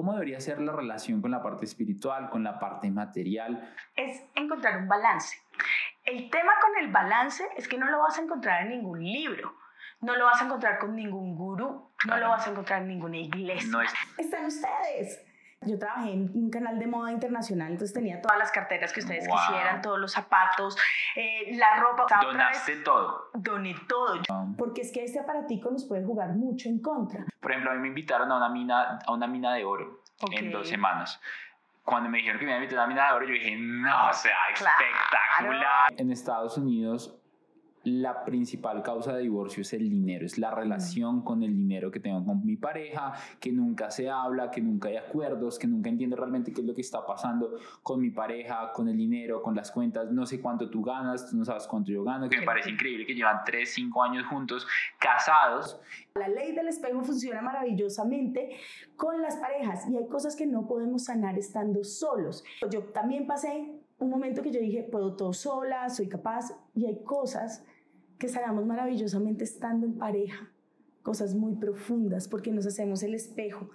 ¿cómo debería ser la relación con la parte espiritual, con la parte material? Es encontrar un balance. El tema con el balance es que no lo vas a encontrar en ningún libro, no lo vas a encontrar con ningún gurú, no lo vas a encontrar en ninguna iglesia. No es- Están ustedes. Yo trabajé en un canal de moda internacional, entonces tenía todas las carteras que ustedes Wow. quisieran, todos los zapatos, eh, la ropa. Otra vez, Donaste todo. Doné todo. Porque es que este aparatico nos puede jugar mucho en contra. Por ejemplo, a mí me invitaron a una mina, a una mina de oro en Ok. dos semanas. Cuando me dijeron que me iban a invitar a una mina de oro, yo dije, no, o sea, Claro. espectacular. En Estados Unidos, la principal causa de divorcio es el dinero, es la relación con el dinero que tengo con mi pareja, que nunca se habla, que nunca hay acuerdos, que nunca entiendo realmente qué es lo que está pasando con mi pareja, con el dinero, con las cuentas, no sé cuánto tú ganas, tú no sabes cuánto yo gano, que me parece increíble que llevan 3, 5 años juntos, casados, La ley del espejo funciona maravillosamente con las parejas y hay cosas que no podemos sanar estando solos. Yo también pasé un momento que yo dije, puedo todo sola, soy capaz y hay cosas que sanamos maravillosamente estando en pareja, cosas muy profundas porque nos hacemos el espejo,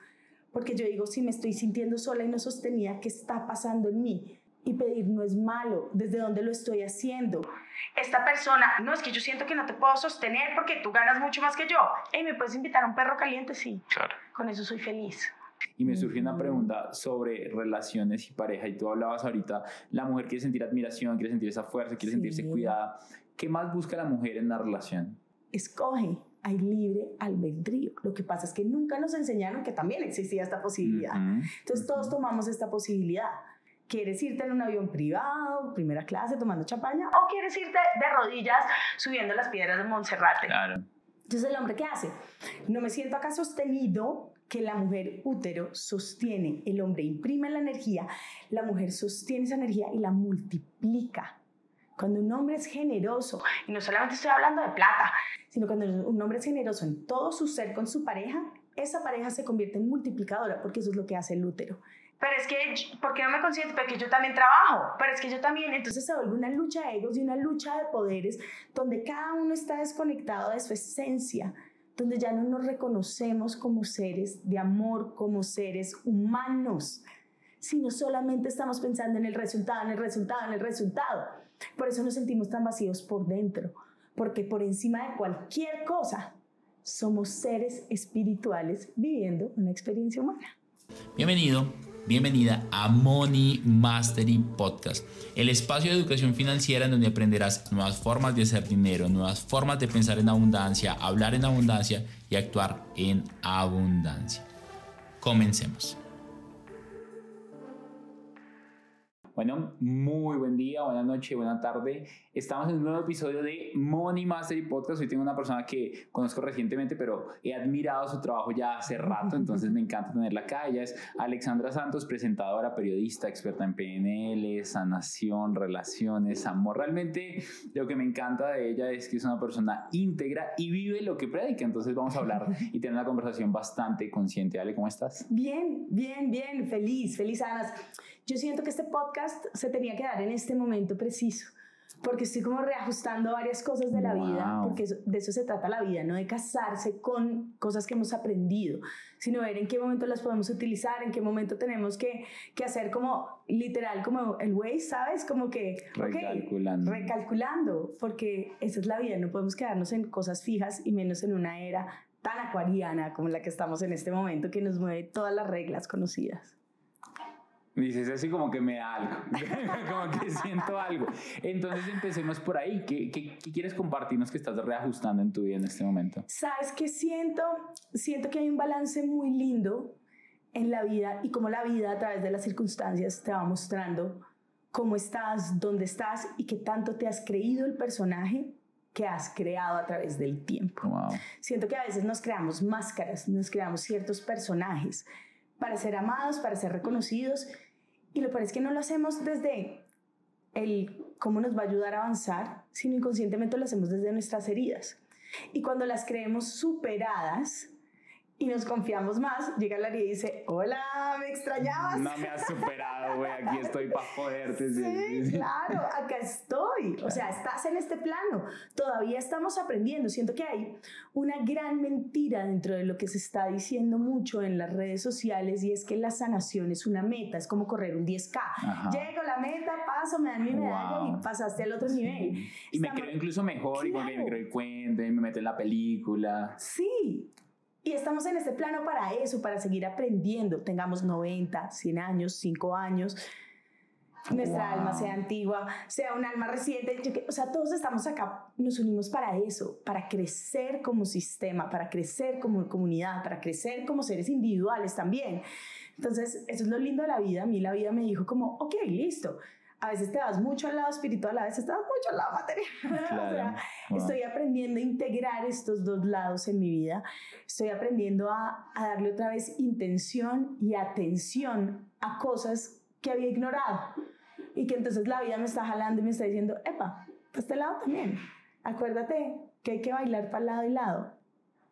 porque yo digo, si me estoy sintiendo sola y no sostenida, ¿qué está pasando en mí? Y pedir no es malo, desde dónde lo estoy haciendo, Esta persona, no es que yo siento que no te puedo sostener porque tú ganas mucho más que yo. Hey, ¿me puedes invitar a un perro caliente? Sí, claro. con eso soy feliz. Y me surgió una Ujú. pregunta sobre relaciones y pareja. Y tú hablabas ahorita, la mujer quiere sentir admiración, quiere sentir esa fuerza, quiere sentirse Sí. cuidada. ¿Qué más busca la mujer en la relación? escoge, hay libre albedrío. Lo que pasa es que nunca nos enseñaron que también existía esta posibilidad. Ujú, Entonces todos tomamos esta posibilidad. ¿Quieres irte en un avión privado, primera clase, tomando champaña? O quieres irte de rodillas subiendo las piedras de Monserrate. Claro. Entonces el hombre, ¿qué hace? No me siento acá sostenido que la mujer útero sostiene, el hombre imprime la energía, la mujer sostiene esa energía y la multiplica. Cuando un hombre es generoso, Y no solamente estoy hablando de plata. sino cuando un hombre es generoso en todo su ser con su pareja, esa pareja se convierte en multiplicadora, porque eso es lo que hace el útero. Pero es que, ¿por qué no me consiento? Porque yo también trabajo. Pero es que yo también, Entonces se vuelve una lucha de egos y una lucha de poderes donde cada uno está desconectado de su esencia, donde ya no nos reconocemos como seres de amor, como seres humanos, sino solamente estamos pensando en el resultado, en el resultado, en el resultado. Por eso nos sentimos tan vacíos por dentro, porque por encima de cualquier cosa somos seres espirituales viviendo una experiencia humana. Bienvenido, bienvenida a Money Mastery Podcast, el espacio de educación financiera en donde aprenderás nuevas formas de hacer dinero, nuevas formas de pensar en abundancia, hablar en abundancia y actuar en abundancia. Comencemos. Bueno, muy buen día, buena noche, buena tarde. Estamos en un nuevo episodio de Money Mastery Podcast. Hoy tengo una persona que conozco recientemente, pero he admirado su trabajo ya hace rato, entonces me encanta tenerla acá. Ella es Alexandra Santos, presentadora, periodista, experta en PNL, sanación, relaciones, amor. Realmente lo que me encanta de ella es que es una persona íntegra y vive lo que predica. Entonces vamos a hablar y tener una conversación bastante consciente. Ale, ¿cómo estás? Bien, bien, bien, feliz, feliz Anas. Yo siento que este podcast se tenía que dar en este momento preciso, porque estoy como reajustando varias cosas de la vida, porque eso- de eso se trata la vida, no de casarse con cosas que hemos aprendido, sino ver en qué momento las podemos utilizar, en qué momento tenemos que, que hacer como literal, como el Waze, ¿sabes? Como que, Recalculando. recalculando, porque esa es la vida, no podemos quedarnos en cosas fijas y menos en una era tan acuariana como la que estamos en este momento, que nos mueve todas las reglas conocidas. Dices así como que me da algo, como que siento algo. Entonces empecemos por ahí. ¿Qué, qué, qué quieres compartirnos que estás reajustando en tu vida en este momento? ¿Sabes qué siento? Siento que hay un balance muy lindo en la vida y como la vida a través de las circunstancias te va mostrando cómo estás, dónde estás y qué tanto te has creído el personaje que has creado a través del tiempo. Wow. Siento que a veces nos creamos máscaras, nos creamos ciertos personajes para ser amados, para ser reconocidos y lo peor es que no lo hacemos desde el cómo nos va a ayudar a avanzar, sino inconscientemente lo hacemos desde nuestras heridas. Y cuando las creemos superadas, y nos confiamos más, llega Larry y dice, hola, ¿me extrañabas? No me has superado, güey, aquí estoy para joderte. Sí, claro, acá estoy. O sea, estás en este plano. Todavía estamos aprendiendo. Siento que hay una gran mentira dentro de lo que se está diciendo mucho en las redes sociales y es que la sanación es una meta, es como correr un 10K. Llego a la meta, paso, me dan mi medalla y pasaste al otro nivel. Y me creo incluso mejor, y me creo el cuento, y me meto en la película. Sí, y estamos en este plano para eso, para seguir aprendiendo. Tengamos 90, 100 años, 5 años, nuestra alma sea antigua, sea un alma reciente. o sea, todos estamos acá, nos unimos para eso, para crecer como sistema, para crecer como comunidad, para crecer como seres individuales también. Entonces, eso es lo lindo de la vida. A mí la vida me dijo como, ok, listo a veces te vas mucho al lado espiritual, a veces te vas mucho al lado material. Estoy aprendiendo a integrar estos dos lados en mi vida. Estoy aprendiendo a, a, darle otra vez intención y atención a cosas que había ignorado. Y que entonces la vida me está jalando y me está diciendo, epa, para este lado también. Acuérdate que hay que bailar para lado y lado.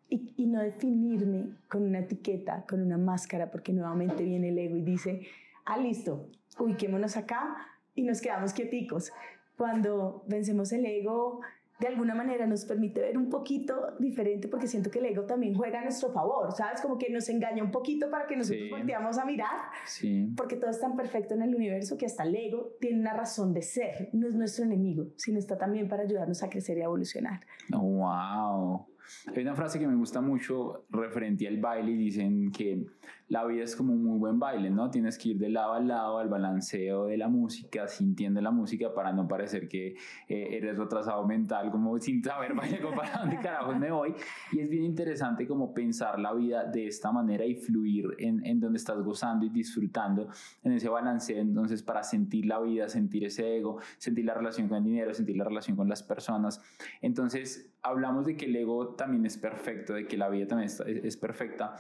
Y, y no definirme con una etiqueta, con una máscara, porque nuevamente viene el ego y dice, ah, listo, ubiquémonos acá, y nos quedamos quieticos. Cuando vencemos el ego, de alguna manera nos permite ver un poquito diferente porque siento que el ego también juega a nuestro favor, ¿sabes? Como que nos engaña un poquito para que nosotros volteamos a mirar, sí. porque todo es tan perfecto en el universo que hasta el ego tiene una razón de ser, no es nuestro enemigo, sino está también para ayudarnos a crecer y a evolucionar. ¡Wow! Hay una frase que me gusta mucho referente al baile y dicen que la vida es como un muy buen baile, ¿no? Tienes que ir de lado a lado al balanceo de la música, sintiendo la música para no parecer que eh, eres retrasado mental, como sin saber vaya, para dónde carajos me voy. Y es bien interesante como pensar la vida de esta manera y fluir en, en donde estás gozando y disfrutando en ese balanceo. Entonces, para sentir la vida, sentir ese ego, sentir la relación con el dinero, sentir la relación con las personas. Entonces, hablamos de que el ego también es perfecto, de que la vida también es, perfecta.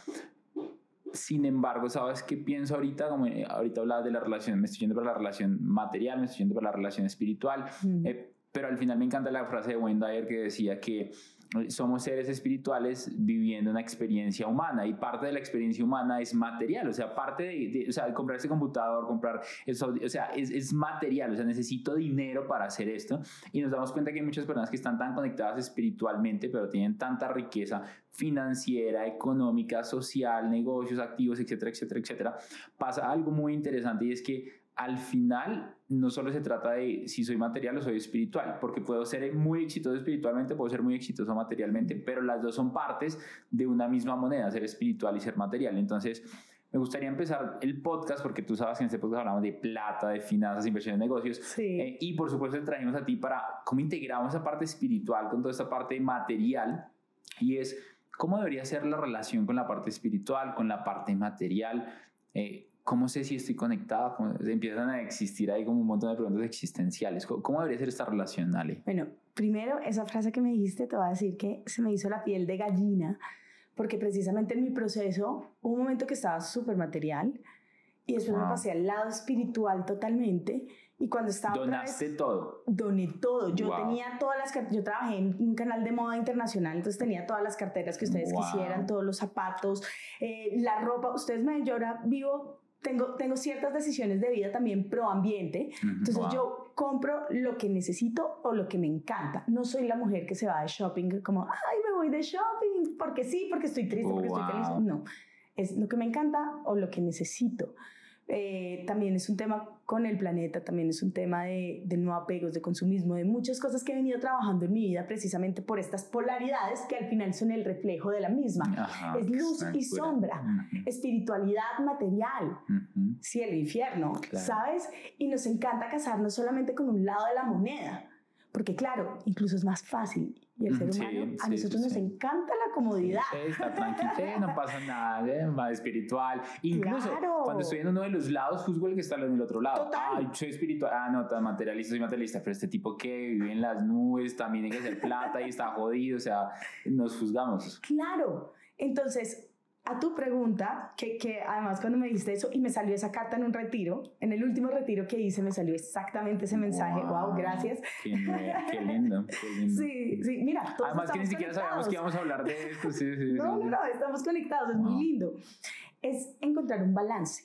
Sin embargo, ¿sabes qué pienso ahorita? Como eh, ahorita hablabas de la relación, me estoy yendo por la relación material, me estoy yendo por la relación espiritual, eh, pero al final me encanta la frase de Wayne Dyer que decía que somos seres espirituales viviendo una experiencia humana y parte de la experiencia humana es material, o sea, parte de, o sea, comprar ese computador, comprar eso, o sea, es, es, material, o sea, necesito dinero para hacer esto y nos damos cuenta que hay muchas personas que están tan conectadas espiritualmente, pero tienen tanta riqueza financiera, económica, social, negocios, activos, etcétera, etcétera, etcétera. Pasa algo muy interesante y es que al final no solo se trata de si soy material o soy espiritual, porque puedo ser muy exitoso espiritualmente, puedo ser muy exitoso materialmente, pero las dos son partes de una misma moneda, ser espiritual y ser material. Entonces, me gustaría empezar el podcast, porque tú sabes que en este podcast hablamos de plata, de finanzas, inversiones, negocios, eh, y por supuesto te trajimos a ti para cómo integramos esa parte espiritual con toda esta parte material, y es cómo debería ser la relación con la parte espiritual, con la parte material. Eh, ¿Cómo sé si estoy conectada? Empiezan a existir ahí como un montón de preguntas existenciales. ¿Cómo, debería ser esta relación, Ale? Bueno, primero, esa frase que me dijiste, te voy a decir que se me hizo la piel de gallina, porque precisamente en mi proceso hubo un momento que estaba súper material y después me pasé al lado espiritual totalmente. Y cuando estaba. ¿Donaste todo? Doné todo. Yo tenía todas las. Yo trabajé en un canal de moda internacional, entonces tenía todas las carteras que ustedes quisieran, todos los zapatos, eh, la ropa. Ustedes me. Yo ahora vivo tengo, tengo ciertas decisiones de vida también pro ambiente. Entonces yo compro lo que necesito o lo que me encanta. No soy la mujer que se va de shopping como, ay, me voy de shopping porque sí, porque estoy triste, porque estoy feliz. No, es lo que me encanta o lo que necesito. Eh, también es un tema con el planeta, también es un tema de, de, no apegos, de consumismo, de muchas cosas que he venido trabajando en mi vida precisamente por estas polaridades que al final son el reflejo de la misma. es luz y sombra, espiritualidad material, cielo y infierno, ¿sabes? Y nos encanta casarnos solamente con un lado de la moneda. Porque claro, incluso es más fácil. Y el ser humano, a nosotros nos encanta la comodidad. está tranquilo, no pasa nada, más espiritual. Incluso cuando estoy en uno de los lados, juzgo el que está en el otro lado. Total. Ay, soy espiritual. Ah, no, tan materialista, soy materialista. Pero este tipo que vive en las nubes, también hay que ser plata y está jodido. O sea, nos juzgamos. Claro. Entonces, a tu pregunta, que, que, además cuando me dijiste eso y me salió esa carta en un retiro, en el último retiro que hice me salió exactamente ese mensaje. Wow, gracias. Qué, qué, lindo, qué lindo. Sí, sí, mira. Todos además que ni siquiera sabíamos que íbamos a hablar de esto. Sí, sí, no, no, no, estamos conectados, es muy lindo. Es encontrar un balance.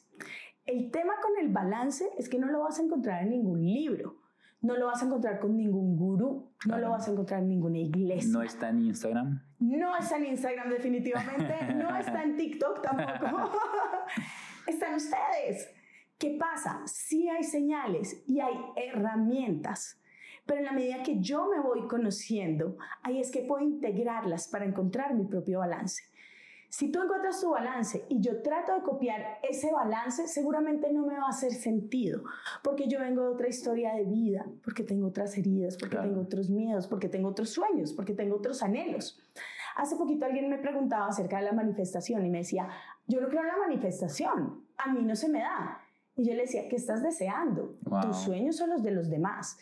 El tema con el balance es que no lo vas a encontrar en ningún libro no lo vas a encontrar con ningún gurú, no lo vas a encontrar en ninguna iglesia. ¿No está en Instagram? No está en Instagram definitivamente, no está en TikTok tampoco. Están ustedes. ¿Qué pasa? Sí hay señales y hay herramientas, pero en la medida que yo me voy conociendo, ahí es que puedo integrarlas para encontrar mi propio balance. Si tú encuentras tu balance y yo trato de copiar ese balance, seguramente no me va a hacer sentido, porque yo vengo de otra historia de vida, porque tengo otras heridas, porque tengo otros miedos, porque tengo otros sueños, porque tengo otros anhelos. Hace poquito alguien me preguntaba acerca de la manifestación y me decía, yo no creo en la manifestación, a mí no se me da. Y yo le decía, ¿qué estás deseando? Tus sueños son los de los demás.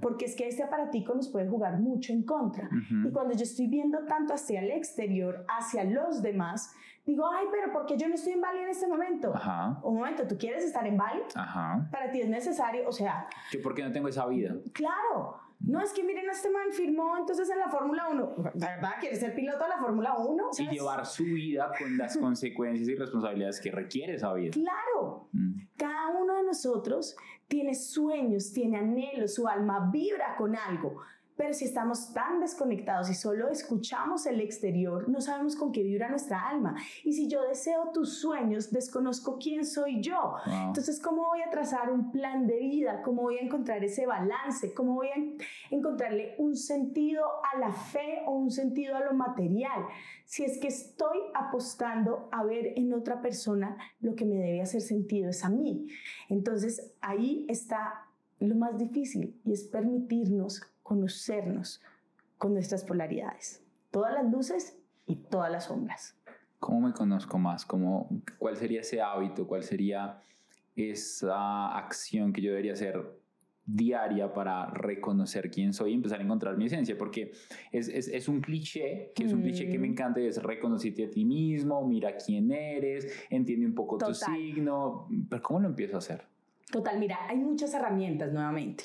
Porque es que este aparatico nos puede jugar mucho en contra. Y cuando yo estoy viendo tanto hacia el exterior, hacia los demás, digo, ay, pero ¿por qué yo no estoy en Bali en este momento? Un momento, ¿tú quieres estar en Bali? Para ti es necesario, o sea... ¿Que por qué no tengo esa vida? Claro. No, es que miren, este man firmó entonces en la Fórmula 1. verdad quiere ser piloto de la Fórmula 1? Y llevar su vida con las consecuencias y responsabilidades que requiere esa vida. Claro. Mm. Cada uno de nosotros tiene sueños, tiene anhelos, su alma vibra con algo. Pero si estamos tan desconectados y solo escuchamos el exterior, no sabemos con qué vibra nuestra alma. Y si yo deseo tus sueños, desconozco quién soy yo. Entonces, ¿cómo voy a trazar un plan de vida? ¿Cómo voy a encontrar ese balance? ¿Cómo voy a encontrarle un sentido a la fe o un sentido a lo material? Si es que estoy apostando a ver en otra persona lo que me debe hacer sentido es a mí. Entonces, ahí está lo más difícil y es permitirnos conocernos con nuestras polaridades, todas las luces y todas las sombras. ¿Cómo me conozco más? ¿Cómo, ¿Cuál sería ese hábito? ¿Cuál sería esa acción que yo debería hacer diaria para reconocer quién soy y empezar a encontrar mi esencia? Porque es, es, es un cliché, que es un cliché que me mm. encanta, es reconocerte a ti mismo, mira quién eres, entiende un poco tu signo, pero ¿cómo lo empiezo a hacer? Total, mira, hay muchas herramientas nuevamente.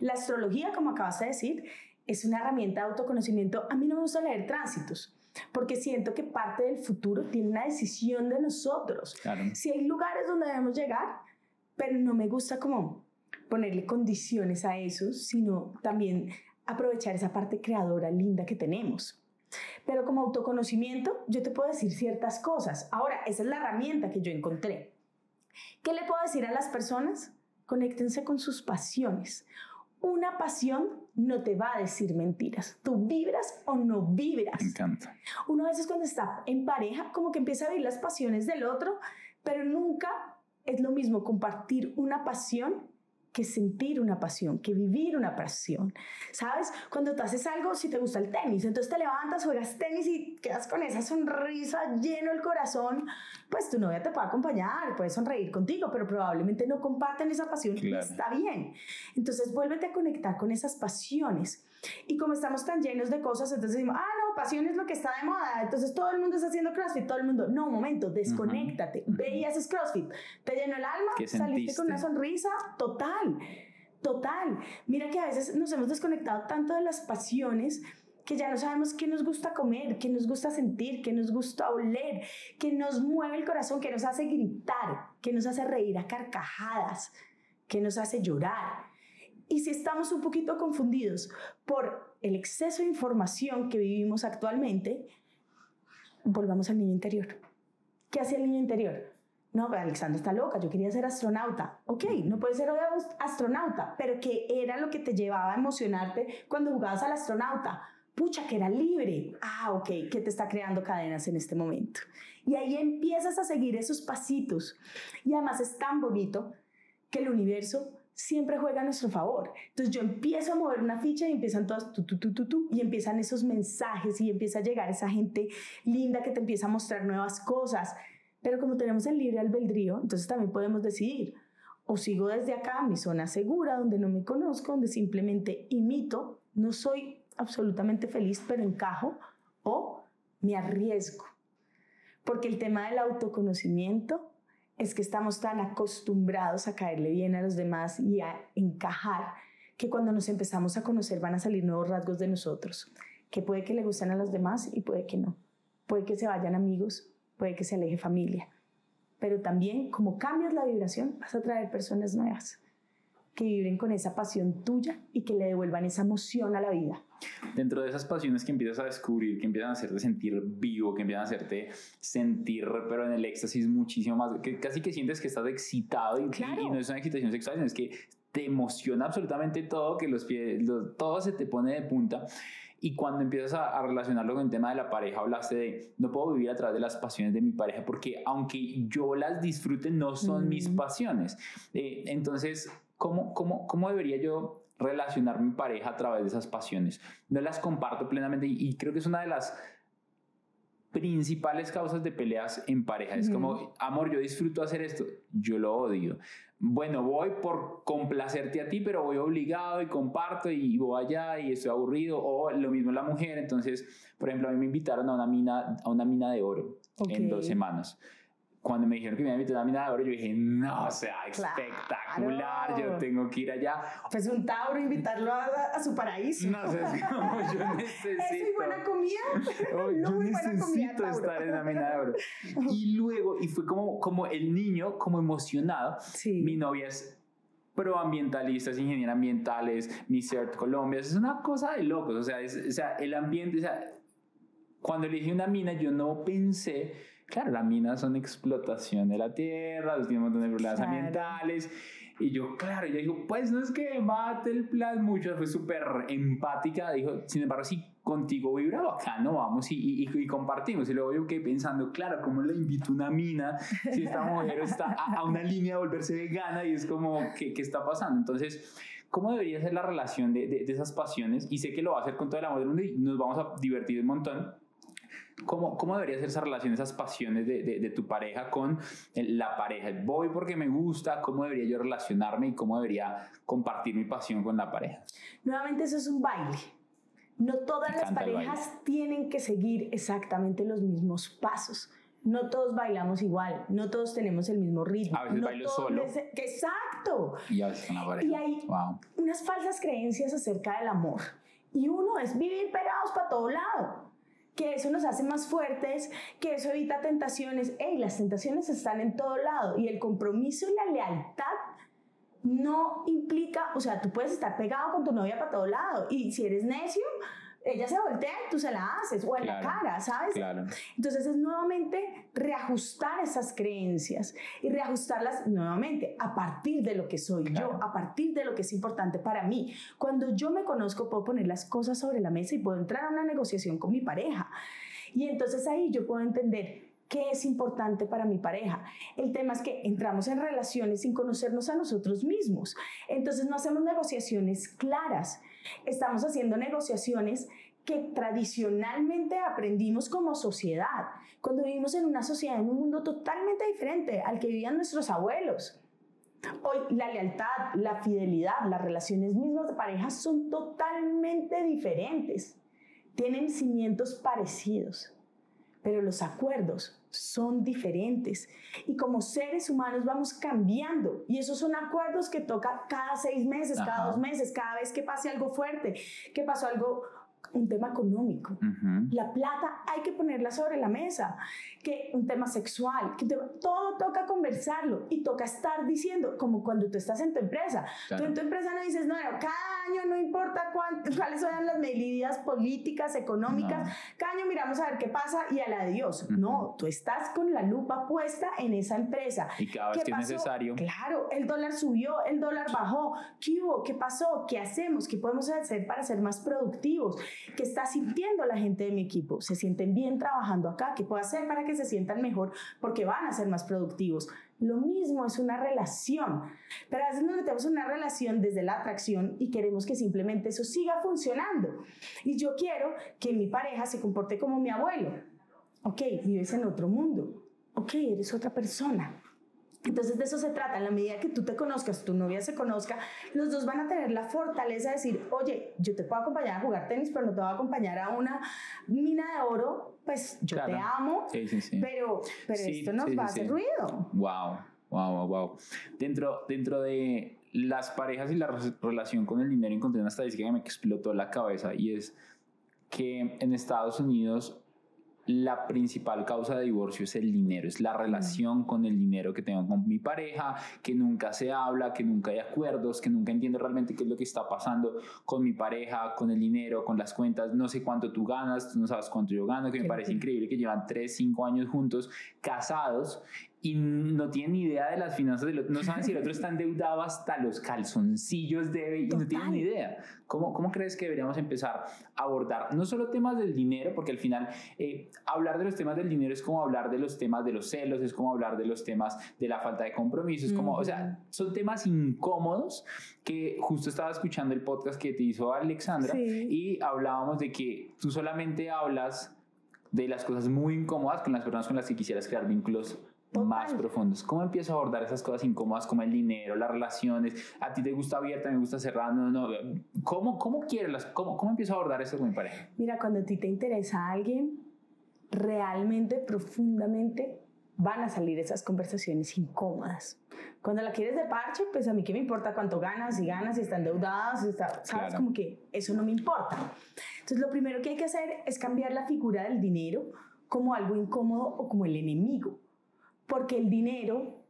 La astrología, como acabas de decir, es una herramienta de autoconocimiento. A mí no me gusta leer tránsitos porque siento que parte del futuro tiene una decisión de nosotros. Si hay lugares donde debemos llegar, pero no me gusta como ponerle condiciones a eso, sino también aprovechar esa parte creadora linda que tenemos. Pero como autoconocimiento, yo te puedo decir ciertas cosas. Ahora, esa es la herramienta que yo encontré. ¿Qué le puedo decir a las personas? Conéctense con sus pasiones. Una pasión no te va a decir mentiras. Tú vibras o no vibras. Me encanta. Uno a veces cuando está en pareja, como que empieza a ver las pasiones del otro, pero nunca es lo mismo compartir una pasión que sentir una pasión, que vivir una pasión. ¿Sabes? Cuando tú haces algo, si te gusta el tenis, entonces te levantas, juegas tenis y quedas con esa sonrisa lleno el corazón, pues tu novia te puede acompañar, puede sonreír contigo, pero probablemente no comparten esa pasión y está bien. Entonces vuélvete a conectar con esas pasiones. Y como estamos tan llenos de cosas, entonces decimos, ah, no, pasión es lo que está de moda, entonces todo el mundo está haciendo CrossFit, todo el mundo, no, un momento, desconéctate, ve y haces CrossFit, te llenó el alma, saliste con una sonrisa, total, total. Mira que a veces nos hemos desconectado tanto de las pasiones que ya no sabemos qué nos gusta comer, qué nos gusta sentir, qué nos gusta oler, qué nos mueve el corazón, qué nos hace gritar, qué nos hace reír a carcajadas, qué nos hace llorar. Y si estamos un poquito confundidos por el exceso de información que vivimos actualmente, volvamos al niño interior. ¿Qué hacía el niño interior? No, Alexandra está loca, yo quería ser astronauta. Ok, no puedes ser astronauta, pero ¿qué era lo que te llevaba a emocionarte cuando jugabas al astronauta? Pucha, que era libre. Ah, ok, que te está creando cadenas en este momento. Y ahí empiezas a seguir esos pasitos. Y además es tan bonito que el universo siempre juega a nuestro favor. Entonces yo empiezo a mover una ficha y empiezan todas tu, tu, tu, tu, tu, y empiezan esos mensajes y empieza a llegar esa gente linda que te empieza a mostrar nuevas cosas. Pero como tenemos el libre albedrío, entonces también podemos decidir o sigo desde acá, mi zona segura, donde no me conozco, donde simplemente imito, no soy absolutamente feliz, pero encajo, o me arriesgo Porque el tema del autoconocimiento es que estamos tan acostumbrados a caerle bien a los demás y a encajar que cuando nos empezamos a conocer van a salir nuevos rasgos de nosotros, que puede que le gusten a los demás y puede que no. Puede que se vayan amigos, puede que se aleje familia. Pero también, como cambias la vibración, vas a traer personas nuevas que vibren con esa pasión tuya y que le devuelvan esa emoción a la vida. Dentro de esas pasiones que empiezas a descubrir, que empiezan a hacerte sentir vivo, que empiezan a hacerte sentir, pero en el éxtasis muchísimo más, que casi que sientes que estás excitado y, y no es una excitación sexual, sino es que te emociona absolutamente todo, que los pies, todo se te pone de punta. Y cuando empiezas a, relacionarlo con el tema de la pareja, hablaste de, no puedo vivir a través de las pasiones de mi pareja porque aunque yo las disfrute, no son mis pasiones. Eh, entonces, ¿cómo, cómo, ¿cómo debería yo relacionar mi pareja a través de esas pasiones? No las comparto plenamente y creo que es una de las principales causas de peleas en pareja. Es como, amor, yo disfruto hacer esto, yo lo odio. Bueno, voy por complacerte a ti, pero voy obligado y comparto y voy allá y estoy aburrido. O lo mismo la mujer. Entonces, por ejemplo, a mí me invitaron a una mina, a una mina de oro en dos semanas cuando me dijeron que me iban a invitar a mina de oro, yo dije, no, o sea, espectacular, yo tengo que ir allá. Pues un Tauro, invitarlo a, su paraíso. No sé, es como yo necesito. Es muy buena comida. Oh, yo muy necesito estar en la mina de oro. Y luego, y fue como, como el niño, como emocionado. Sí. Mi novia es proambientalista, es ingeniera ambientales, Miss Earth Colombia, es una cosa de locos, o sea, es, o sea, el ambiente, o sea, cuando elegí una mina, yo no pensé claro, las minas son explotación de la tierra, tienen un montón de problemas ambientales. Y yo, claro, ella dijo, pues no es que mate el plan mucho, fue súper empática, dijo, sin embargo, sí, contigo vibra no vamos y, y, compartimos. Y luego yo quedé pensando, claro, ¿cómo le invito una mina si esta mujer está a, una línea de volverse vegana y es como, ¿qué, qué está pasando? Entonces, ¿cómo debería ser la relación de, de, de, esas pasiones? Y sé que lo va a hacer con todo el amor del mundo y nos vamos a divertir un montón, ¿Cómo, ¿Cómo debería ser esa relación, esas pasiones de, de, tu pareja con la pareja? Voy porque me gusta, ¿cómo debería yo relacionarme y cómo debería compartir mi pasión con la pareja? Nuevamente eso es un baile. No todas las parejas tienen que seguir exactamente los mismos pasos. No todos bailamos igual, no todos tenemos el mismo ritmo. A veces no bailo solo. Exacto. Y a veces una pareja. Y hay unas falsas creencias acerca del amor. Y uno es vivir pegados para todo lado que eso nos hace más fuertes, que eso evita tentaciones. Ey, las tentaciones están en todo lado y el compromiso y la lealtad no implica, o sea, tú puedes estar pegado con tu novia para todo lado y si eres necio, ella se voltea y tú se la haces, o en la cara, ¿sabes? Claro. Entonces es nuevamente reajustar esas creencias y reajustarlas nuevamente a partir de lo que soy yo, a partir de lo que es importante para mí. Cuando yo me conozco, puedo poner las cosas sobre la mesa y puedo entrar a una negociación con mi pareja. Y entonces ahí yo puedo entender qué es importante para mi pareja. El tema es que entramos en relaciones sin conocernos a nosotros mismos. Entonces no hacemos negociaciones claras. Estamos haciendo negociaciones que tradicionalmente aprendimos como sociedad, cuando vivimos en una sociedad, en un mundo totalmente diferente al que vivían nuestros abuelos. Hoy la lealtad, la fidelidad, las relaciones mismas de pareja son totalmente diferentes. Tienen cimientos parecidos, pero los acuerdos son diferentes. Y como seres humanos vamos cambiando. Y esos son acuerdos que toca cada seis meses, cada dos meses, cada vez que pase algo fuerte, que pasó algo un tema económico. La plata hay que ponerla sobre la mesa, que un tema sexual, que todo toca conversarlo y toca estar diciendo, como cuando tú estás en tu empresa. Tú en tu empresa no dices, no, cada año no importa cuáles son las medidas políticas, económicas, cada año miramos a ver qué pasa y al adiós. No, tú estás con la lupa puesta en esa empresa. Y cada vez que es necesario. Claro, el dólar subió, el dólar bajó, ¿qué hubo? ¿Qué pasó? ¿Qué hacemos? ¿Qué podemos hacer para ser más productivos? ¿Qué está sintiendo la gente de mi equipo? ¿Se sienten bien trabajando acá? ¿Qué puedo hacer para que se sientan mejor? Porque van a ser más productivos. Lo mismo es una relación, pero a veces nos metemos en una relación desde la atracción y queremos que simplemente eso siga funcionando. Y yo quiero que mi pareja se comporte como mi abuelo. Ok, vives en otro mundo. Ok, eres otra persona. Entonces de eso se trata, en la medida que tú te conozcas, tu novia se conozca, los dos van a tener la fortaleza de decir, oye, yo te puedo acompañar a jugar tenis, pero no te voy a acompañar a una mina de oro, pues yo te amo, pero, pero esto nos va a hacer ruido. Wow, wow, wow. Dentro, dentro de las parejas y la relación con el dinero encontré una estadística que me explotó la cabeza y es que en Estados Unidos la principal causa de divorcio es el dinero, es la relación con el dinero que tengo con mi pareja, que nunca se habla, que nunca hay acuerdos, que nunca entiendo realmente qué es lo que está pasando con mi pareja, con el dinero, con las cuentas, no sé cuánto tú ganas, tú no sabes cuánto yo gano, que me parece increíble que llevan 3, 5 años juntos, casados, y no tienen ni idea de las finanzas, de no saben si el otro está endeudado hasta los calzoncillos debe y no tienen ni idea. ¿Cómo, ¿Cómo crees que deberíamos empezar a abordar no solo temas del dinero, porque al final eh, hablar de los temas del dinero es como hablar de los temas de los celos, es como hablar de los temas de la falta de compromiso, es como, o sea, son temas incómodos que justo estaba escuchando el podcast que te hizo Alexandra y hablábamos de que tú solamente hablas de las cosas muy incómodas con las personas con las que quisieras crear vínculos más profundos. ¿Cómo empiezo a abordar esas cosas incómodas como el dinero, las relaciones? ¿A ti te gusta abierta, me gusta cerrada? No, no. ¿Cómo, cómo quieres las, cómo, cómo empiezo a abordar eso con mi pareja? Mira, cuando a ti te interesa a alguien, realmente, profundamente, van a salir esas conversaciones incómodas. Cuando la quieres de parche, pues a mí qué me importa cuánto ganas, si ganas, si está endeudada, si está, sabes, como que eso no me importa. Entonces, lo primero que hay que hacer es cambiar la figura del dinero como algo incómodo o como el enemigo porque el dinero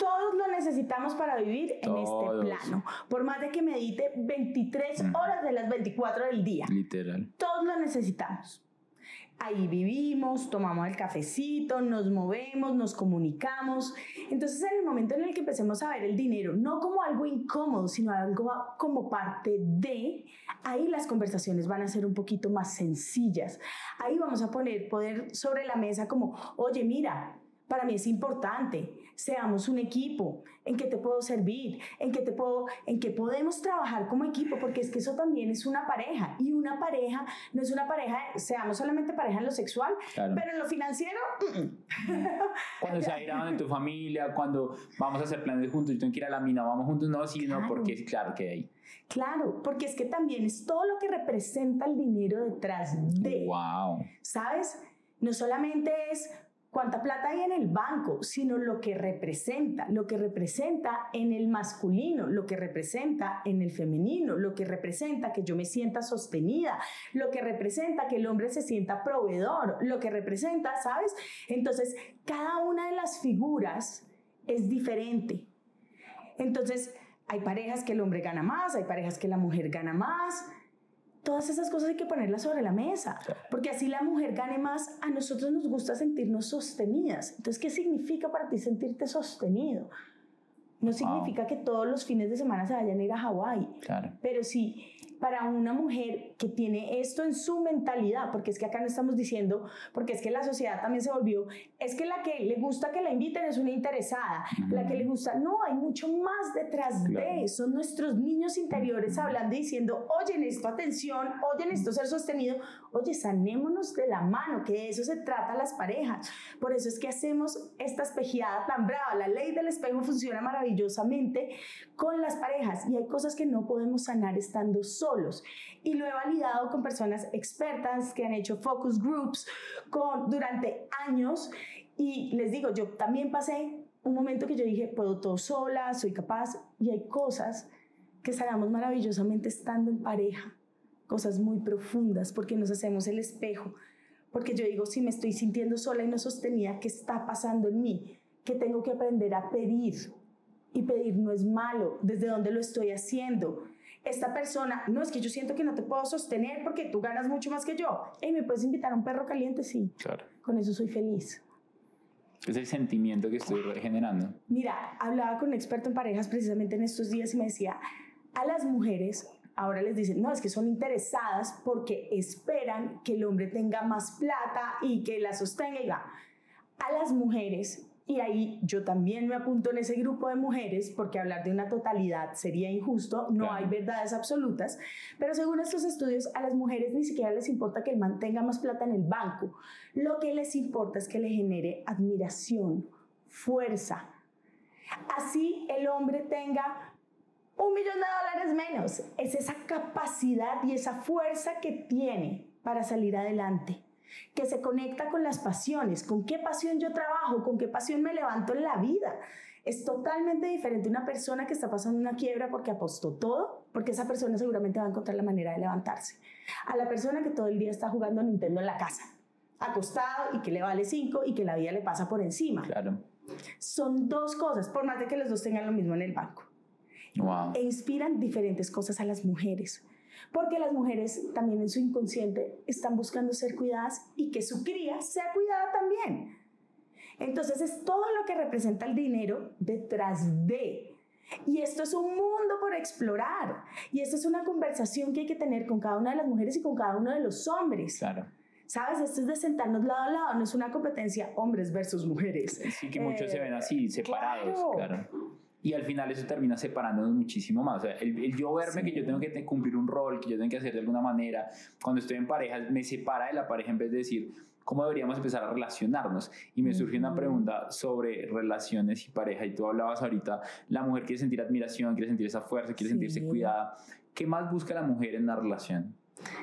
todos lo necesitamos para vivir en este plano. Por más de que medite 23 horas de las 24 del día. Literal. Todos lo necesitamos. Ahí vivimos, tomamos el cafecito, nos movemos, nos comunicamos. Entonces, en el momento en el que empecemos a ver el dinero, no como algo incómodo, sino algo como parte de, ahí las conversaciones van a ser un poquito más sencillas. Ahí vamos a poner poder sobre la mesa como, oye, mira, para mí es importante. Seamos un equipo. ¿En qué te puedo servir? ¿En qué te puedo, en qué podemos trabajar como equipo? Porque es que eso también es una pareja. Y una pareja no es una pareja, seamos solamente pareja en lo sexual, pero en lo financiero. cuando se ha en tu familia, cuando vamos a hacer planes juntos, yo tengo que ir a la mina, vamos juntos, no, sí, no, porque es claro que hay. Claro, porque es que también es todo lo que representa el dinero detrás de. Wow. ¿Sabes? No solamente es cuánta plata hay en el banco, sino lo que representa, lo que representa en el masculino, lo que representa en el femenino, lo que representa que yo me sienta sostenida, lo que representa que el hombre se sienta proveedor, lo que representa, ¿sabes? Entonces, cada una de las figuras es diferente. Entonces, hay parejas que el hombre gana más, hay parejas que la mujer gana más, todas esas cosas hay que ponerlas sobre la mesa, porque así la mujer gane más, a nosotros nos gusta sentirnos sostenidas. Entonces, ¿qué significa para ti sentirte sostenido? No significa que todos los fines de semana se vayan a ir a Hawái, claro. pero sí para una mujer que tiene esto en su mentalidad, porque es que acá no estamos diciendo, porque es que la sociedad también se volvió, es que la que le gusta que la inviten es una interesada, la que le gusta, no, hay mucho más detrás de eso, son nuestros niños interiores hablando y diciendo, oye, esto atención, oye, esto ser sostenido, oye, sanémonos de la mano, que de eso se trata las parejas. Por eso es que hacemos esta espejeada tan brava, la ley del espejo funciona maravillosamente con las parejas y hay cosas que no podemos sanar estando solos. Y lo he validado con personas expertas que han hecho focus groups con, durante años. Y les digo, yo también pasé un momento que yo dije, puedo todo sola, soy capaz y hay cosas que sanamos maravillosamente estando en pareja, cosas muy profundas porque nos hacemos el espejo, porque yo digo, si me estoy sintiendo sola y no sostenida, ¿qué está pasando en mí? Que tengo que aprender a pedir. Y pedir no es malo, desde dónde lo estoy haciendo, esta persona, no es que yo siento que no te puedo sostener porque tú ganas mucho más que yo. Hey, ¿me puedes invitar a un perro caliente? Sí. Claro. Con eso soy feliz. Es el sentimiento que estoy generando. Mira, hablaba con un experto en parejas precisamente en estos días y me decía, a las mujeres ahora les dicen, no, es que son interesadas porque esperan que el hombre tenga más plata y que la sostenga. A las mujeres y ahí yo también me apunto en ese grupo de mujeres porque hablar de una totalidad sería injusto, no hay verdades absolutas, pero según estos estudios a las mujeres ni siquiera les importa que el man tenga más plata en el banco, lo que les importa es que le genere admiración, fuerza. Así el hombre tenga un millón de dólares menos. Es esa capacidad y esa fuerza que tiene para salir adelante, que se conecta con las pasiones, con qué pasión yo trabajo, con qué pasión me levanto en la vida. Es totalmente diferente una persona que está pasando una quiebra porque apostó todo, porque esa persona seguramente va a encontrar la manera de levantarse, a la persona que todo el día está jugando Nintendo en la casa, acostado y que le vale cinco y que la vida le pasa por encima. Claro. Son dos cosas, por más de que los dos tengan lo mismo en el banco. Wow. E inspiran diferentes cosas a las mujeres. Porque las mujeres también en su inconsciente están buscando ser cuidadas y que su cría sea cuidada también. Entonces es todo lo que representa el dinero detrás de. Y esto es un mundo por explorar. Y esto es una conversación que hay que tener con cada una de las mujeres y con cada uno de los hombres. Claro. ¿Sabes? Esto es de sentarnos lado a lado, no es una competencia hombres versus mujeres. Sí, que muchos se ven así, Eh, separados, claro. claro. Y al final eso termina separándonos muchísimo más. O sea, el, el yo verme Sí. que yo tengo que cumplir un rol, que yo tengo que hacer de alguna manera, cuando estoy en pareja, me separa de la pareja en vez de decir, ¿cómo deberíamos empezar a relacionarnos? Y me surgió una pregunta sobre relaciones y pareja. Y tú hablabas ahorita, la mujer quiere sentir admiración, quiere sentir esa fuerza, quiere sentirse Sí. cuidada. ¿Qué más busca la mujer en la relación?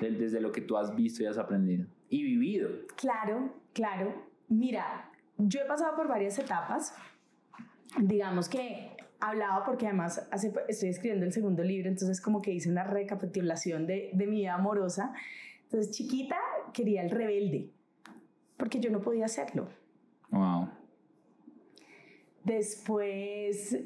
Desde lo que tú has visto y has aprendido y vivido. Claro, claro. Mira, yo he pasado por varias etapas. Digamos que hablaba porque además hace, estoy escribiendo el segundo libro, entonces como que hice una recapitulación de, de mi vida amorosa. Entonces, chiquita quería el rebelde, porque yo no podía hacerlo. Wow. Después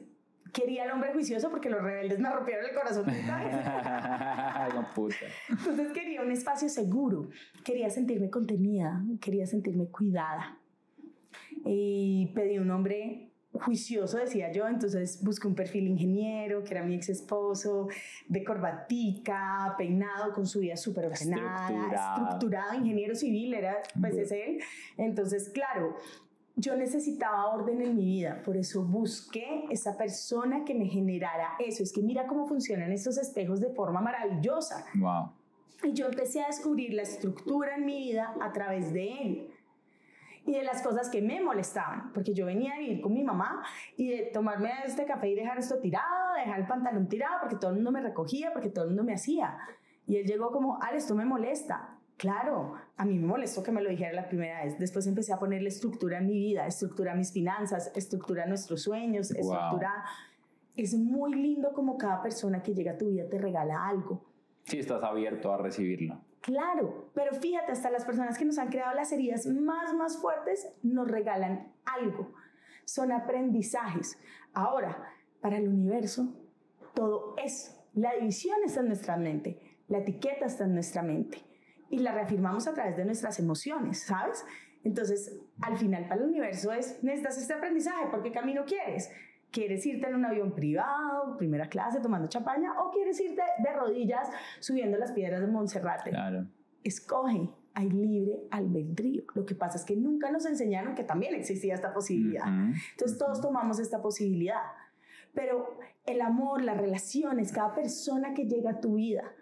quería el hombre juicioso porque los rebeldes me rompieron el corazón. puta. Entonces quería un espacio seguro, quería sentirme contenida, quería sentirme cuidada. Y pedí un hombre juicioso, decía yo, entonces busqué un perfil ingeniero, que era mi ex esposo, de corbatica, peinado, con su vida súper ordenada, Estructurado. estructurado, ingeniero civil, era, pues es él. Entonces, claro, yo necesitaba orden en mi vida, por eso busqué esa persona que me generara eso. Es que mira cómo funcionan estos espejos de forma maravillosa. Wow. Y yo empecé a descubrir la estructura en mi vida a través de él y de las cosas que me molestaban, porque yo venía a vivir con mi mamá y de tomarme este café y dejar esto tirado, dejar el pantalón tirado, porque todo el mundo me recogía, porque todo el mundo me hacía. Y él llegó como, Ale, esto me molesta. Claro, a mí me molestó que me lo dijera la primera vez. Después empecé a ponerle estructura en mi vida, estructura a mis finanzas, estructura a nuestros sueños, Wow. estructura... Es muy lindo como cada persona que llega a tu vida te regala algo. Si estás abierto a recibirlo. Claro, pero fíjate, hasta las personas que nos han creado las heridas más, más fuertes nos regalan algo. Son aprendizajes. Ahora, para el universo, todo es. La división está en nuestra mente, la etiqueta está en nuestra mente y la reafirmamos a través de nuestras emociones, ¿sabes? Entonces, al final para el universo es, necesitas este aprendizaje, ¿por qué camino quieres? ¿Quieres irte en un avión privado, primera clase, tomando champaña? ¿O quieres irte de rodillas subiendo las piedras de Monserrate? Claro. Escoge, hay libre albedrío. Lo que pasa es que nunca nos enseñaron que también existía esta posibilidad. Entonces todos tomamos esta posibilidad. Pero el amor, las relaciones, cada persona que llega a tu vida,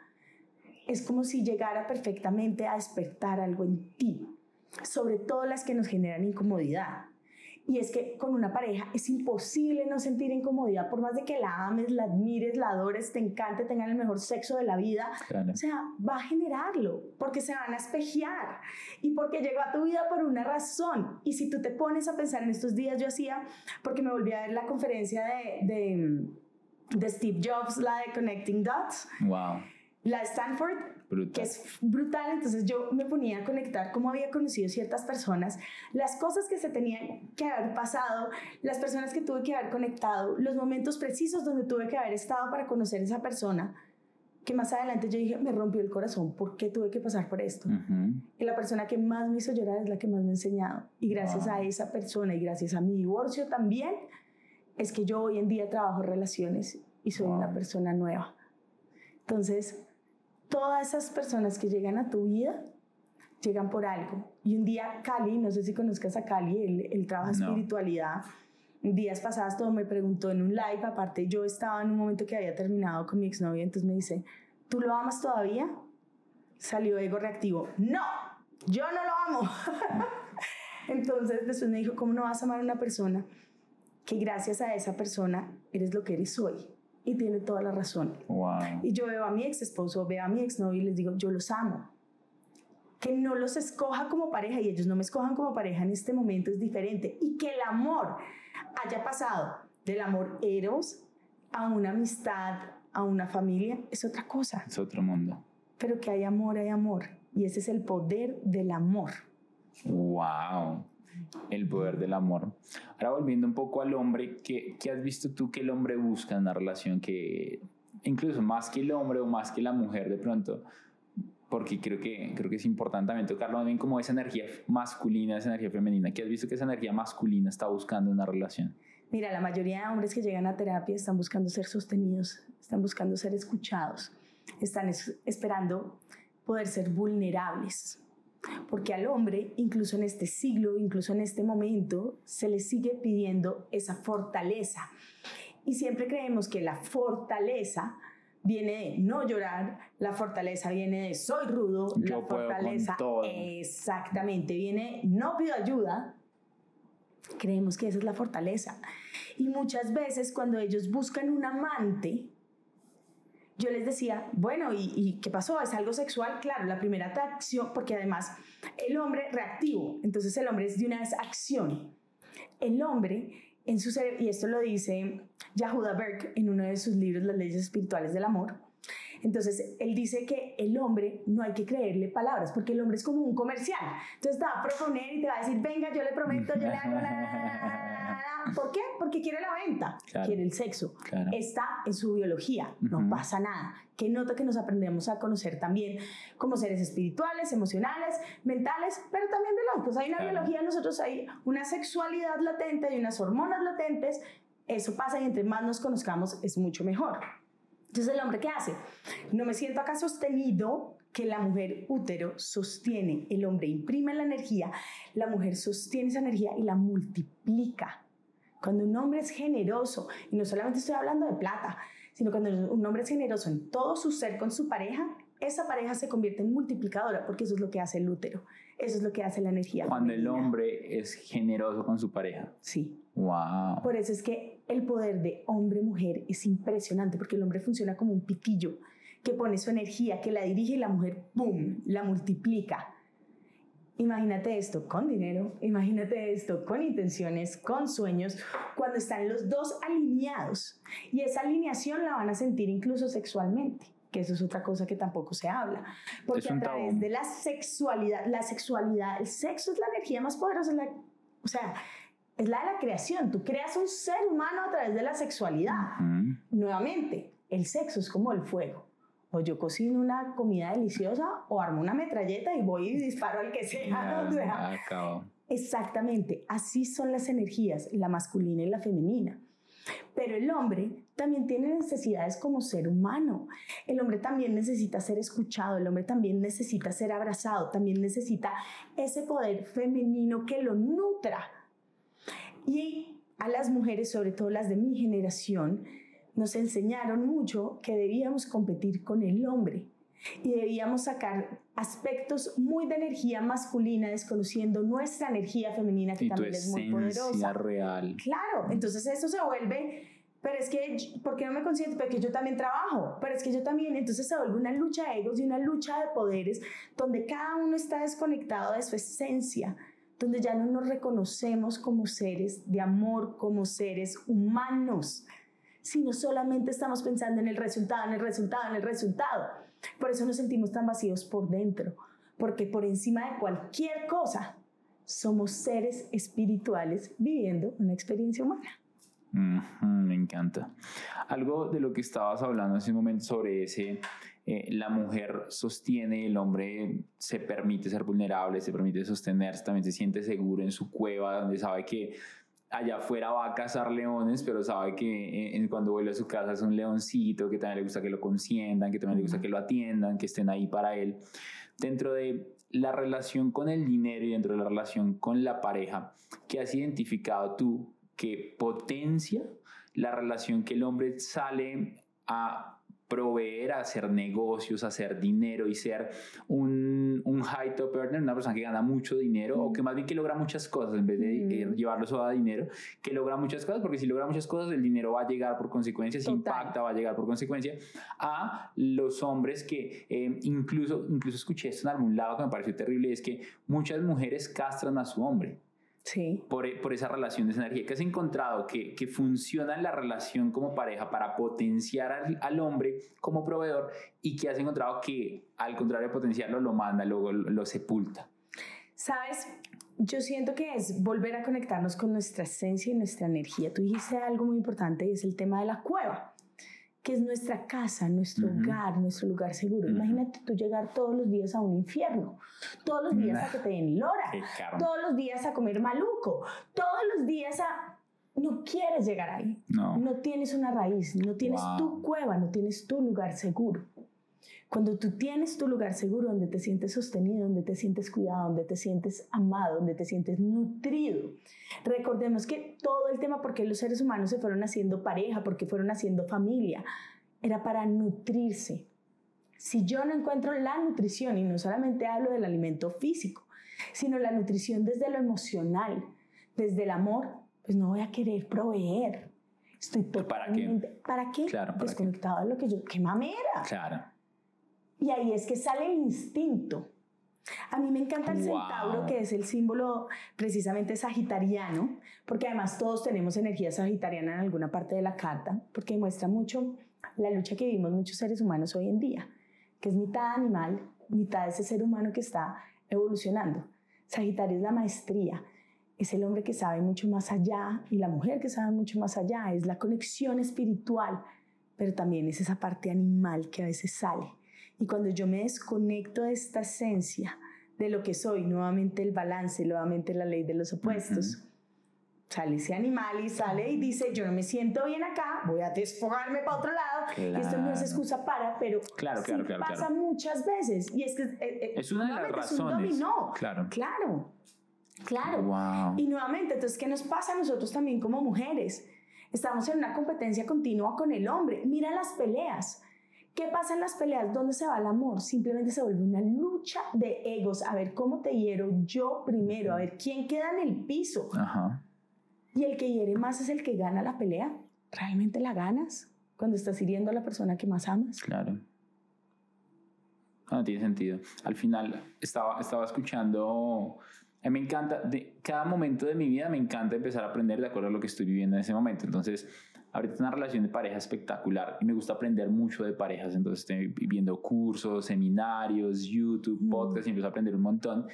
es como si llegara perfectamente a despertar algo en ti, sobre todo las que nos generan incomodidad. Y es que con una pareja es imposible no sentir incomodidad, por más de que la ames, la admires, la adores, te encante, tengan el mejor sexo de la vida. Claro. O sea, va a generarlo, porque se van a espejear y porque llegó a tu vida por una razón. Y si tú te pones a pensar en estos días, yo hacía, porque me volví a ver la conferencia de, de, de Steve Jobs, la de Connecting Dots, Wow. la de Stanford, que es brutal. Entonces yo me ponía a conectar cómo había conocido ciertas personas, las cosas que se tenían que haber pasado, las personas que tuve que haber conectado, los momentos precisos donde tuve que haber estado para conocer a esa persona. Que más adelante yo dije, me rompió el corazón, ¿por qué tuve que pasar por esto? Y la persona que más me hizo llorar es la que más me ha enseñado. Y gracias Wow. a esa persona y gracias a mi divorcio también, es que yo hoy en día trabajo relaciones y soy Wow. una persona nueva. Entonces, todas esas personas que llegan a tu vida llegan por algo. Y un día Cali, no sé si conozcas a Cali, él, él trabaja No. espiritualidad. Días pasados todo me preguntó en un live, aparte yo estaba en un momento que había terminado con mi exnovia, entonces me dice, ¿tú lo amas todavía? Salió ego reactivo, no, yo no lo amo. entonces después me dijo, ¿cómo no vas a amar a una persona que gracias a esa persona eres lo que eres hoy. Y tiene toda la razón. Wow. Y yo veo a mi ex esposo, veo a mi ex novio y les digo, yo los amo. Que no los escoja como pareja y ellos no me escojan como pareja en este momento es diferente. Y que el amor haya pasado del amor eros a una amistad, a una familia, es otra cosa. Es otro mundo. Pero que hay amor, hay amor. Y ese es el poder del amor. Wow. El poder del amor. Ahora volviendo un poco al hombre, ¿qué, ¿qué, has visto tú que el hombre busca en una relación que, incluso más que el hombre o más que la mujer de pronto, porque creo que, creo que es importante también tocarlo también como esa energía masculina, esa energía femenina, ¿qué has visto que esa energía masculina está buscando en una relación? Mira, la mayoría de hombres que llegan a terapia están buscando ser sostenidos, están buscando ser escuchados, están esperando poder ser vulnerables. Porque al hombre, incluso en este siglo, incluso en este momento, se le sigue pidiendo esa fortaleza. Y siempre creemos que la fortaleza viene de no llorar, la fortaleza viene de soy rudo, Yo la fortaleza todo. exactamente viene no pido ayuda. Creemos que esa es la fortaleza. Y muchas veces cuando ellos buscan un amante, yo les decía, bueno, ¿y, ¿y, qué pasó? ¿Es algo sexual? Claro, la primera atracción, porque además el hombre reactivo, entonces el hombre es de una vez acción. El hombre en su cerebro, y esto lo dice Yahuda Berk en uno de sus libros, Las leyes espirituales del amor, entonces, él dice que el hombre no hay que creerle palabras, porque el hombre es como un comercial. Entonces, te va a proponer y te va a decir, venga, yo le prometo, yo le hago la, la, la, la. ¿Por qué? Porque quiere la venta, Claro. quiere el sexo. Claro. Está en su biología, no Ujú. pasa nada. Que nota que nos aprendemos a conocer también como seres espirituales, emocionales, mentales, pero también biológicos. Hay una Claro. biología, nosotros hay una sexualidad latente, hay unas hormonas latentes. Eso pasa y entre más nos conozcamos es mucho mejor. Entonces, ¿el hombre qué hace? No me siento acá sostenido que la mujer útero sostiene. El hombre imprime la energía, la mujer sostiene esa energía y la multiplica. Cuando un hombre es generoso, y no solamente estoy hablando de plata, sino cuando un hombre es generoso en todo su ser con su pareja, esa pareja se convierte en multiplicadora, porque eso es lo que hace el útero, eso es lo que hace la energía. Cuando el hombre es generoso con su pareja. Sí, Wow. por eso es que el poder de hombre-mujer es impresionante, porque el hombre funciona como un pitillo que pone su energía, que la dirige y la mujer, ¡pum!, la multiplica. Imagínate esto con dinero, imagínate esto con intenciones, con sueños, cuando están los dos alineados. Y esa alineación la van a sentir incluso sexualmente, que eso es otra cosa que tampoco se habla. Porque a través de la sexualidad, la sexualidad, el sexo es la energía más poderosa, la- o sea, es la de la creación. Tú creas un ser humano a través de la sexualidad. Nuevamente, el sexo es como el fuego. O yo cocino una comida deliciosa o armo una metralleta y voy y disparo al que sea. o sea, acabó. Exactamente, así son las energías, la masculina y la femenina. Pero el hombre también tiene necesidades como ser humano. El hombre también necesita ser escuchado, el hombre también necesita ser abrazado, también necesita ese poder femenino que lo nutra. Y a las mujeres, sobre todo las de mi generación, nos enseñaron mucho que debíamos competir con el hombre y debíamos sacar aspectos muy de energía masculina, desconociendo nuestra energía femenina, que Y tu también es muy poderosa. real. Claro, entonces eso se vuelve, pero es que, ¿por qué no me consiento? Porque yo también trabajo, pero es que yo también, entonces se vuelve una lucha de egos y una lucha de poderes donde cada uno está desconectado de su esencia, donde ya no nos reconocemos como seres de amor, como seres humanos, sino solamente estamos pensando en el resultado, en el resultado, en el resultado. Por eso nos sentimos tan vacíos por dentro, porque por encima de cualquier cosa somos seres espirituales viviendo una experiencia humana. Me encanta. Algo de lo que estabas hablando hace un momento sobre ese, eh, la mujer sostiene, el hombre se permite ser vulnerable, se permite sostenerse, también se siente seguro en su cueva, donde sabe que allá afuera va a cazar leones, pero sabe que eh, cuando vuelve a su casa es un leoncito, que también le gusta que lo consientan, que también le gusta que lo atiendan, que estén ahí para él. Dentro de la relación con el dinero y dentro de la relación con la pareja, ¿qué has identificado tú que potencia la relación que el hombre sale a proveer, hacer negocios, hacer dinero y ser un, un high top earner, una persona que gana mucho dinero o que más bien que logra muchas cosas en vez de eh, llevarlo solo a dinero, que logra muchas cosas, porque si logra muchas cosas, el dinero va a llegar por consecuencia, si impacta, va a llegar por consecuencia a los hombres que eh, incluso, incluso escuché esto en algún lado que me pareció terrible, es que muchas mujeres castran a su hombre. Sí. Por, por, esa relación de energía. que has encontrado que, que funciona en la relación como pareja para potenciar al, al, hombre como proveedor y que has encontrado que al contrario de potenciarlo lo manda, luego lo, lo sepulta? Sabes, yo siento que es volver a conectarnos con nuestra esencia y nuestra energía. Tú dijiste algo muy importante y es el tema de la cueva que es nuestra casa, nuestro uh -huh. hogar, nuestro lugar seguro. Uh -huh. Imagínate tú llegar todos los días a un infierno, todos los días a que te den lora, todos los días a comer maluco, todos los días a... No quieres llegar ahí. No. No tienes una raíz, no tienes wow. tu cueva, no tienes tu lugar seguro. Cuando tú tienes tu lugar seguro donde te sientes sostenido, donde te sientes cuidado, donde te sientes amado, donde te sientes nutrido. Recordemos que todo el tema porque los seres humanos se fueron haciendo pareja, porque fueron haciendo familia, era para nutrirse. Si yo no encuentro la nutrición, y no solamente hablo del alimento físico, sino la nutrición desde lo emocional, desde el amor, pues no voy a querer proveer. Estoy totalmente... ¿Para qué? ¿Para qué? Claro, ¿para Desconectado qué? de lo que yo... ¡Qué mamera! Claro. Y ahí es que sale el instinto. A mí me encanta el Wow. centauro, que es el símbolo precisamente sagitariano, porque además todos tenemos energía sagitariana en alguna parte de la carta, porque demuestra mucho la lucha que vivimos muchos seres humanos hoy en día, que es mitad animal, mitad ese ser humano que está evolucionando. Sagitario es la maestría, es el hombre que sabe mucho más allá y la mujer que sabe mucho más allá, es la conexión espiritual, pero también es esa parte animal que a veces sale. Y cuando yo me desconecto de esta esencia, de lo que soy, nuevamente el balance, nuevamente la ley de los opuestos, uh -huh. sale ese animal y sale y dice, yo no me siento bien acá, voy a desfogarme para otro lado. Claro. Y esto no es excusa para, pero claro, claro, sí claro, pasa muchas veces. Y es que eh, es una de las nuevamente es un razones. dominó. Claro. Claro. Claro. Wow. Y nuevamente, entonces, ¿qué nos pasa a nosotros también como mujeres? Estamos en una competencia continua con el hombre. Mira las peleas. ¿Qué pasa en las peleas? ¿Dónde se va el amor? Simplemente se vuelve una lucha de egos. A ver cómo te hiero yo primero. A ver quién queda en el piso. Ajá. Y el que hiere más es el que gana la pelea. ¿Realmente la ganas? Cuando estás hiriendo a la persona que más amas. Claro. No tiene sentido. Al final estaba, estaba escuchando a mí me encanta, de cada momento de mi vida me encanta empezar a aprender de acuerdo a lo que estoy viviendo en ese momento. Entonces, ahorita es una relación de pareja espectacular y me gusta aprender mucho de parejas. Entonces, estoy viendo cursos, seminarios, YouTube, Mm. podcasts y empiezo a aprender un montón.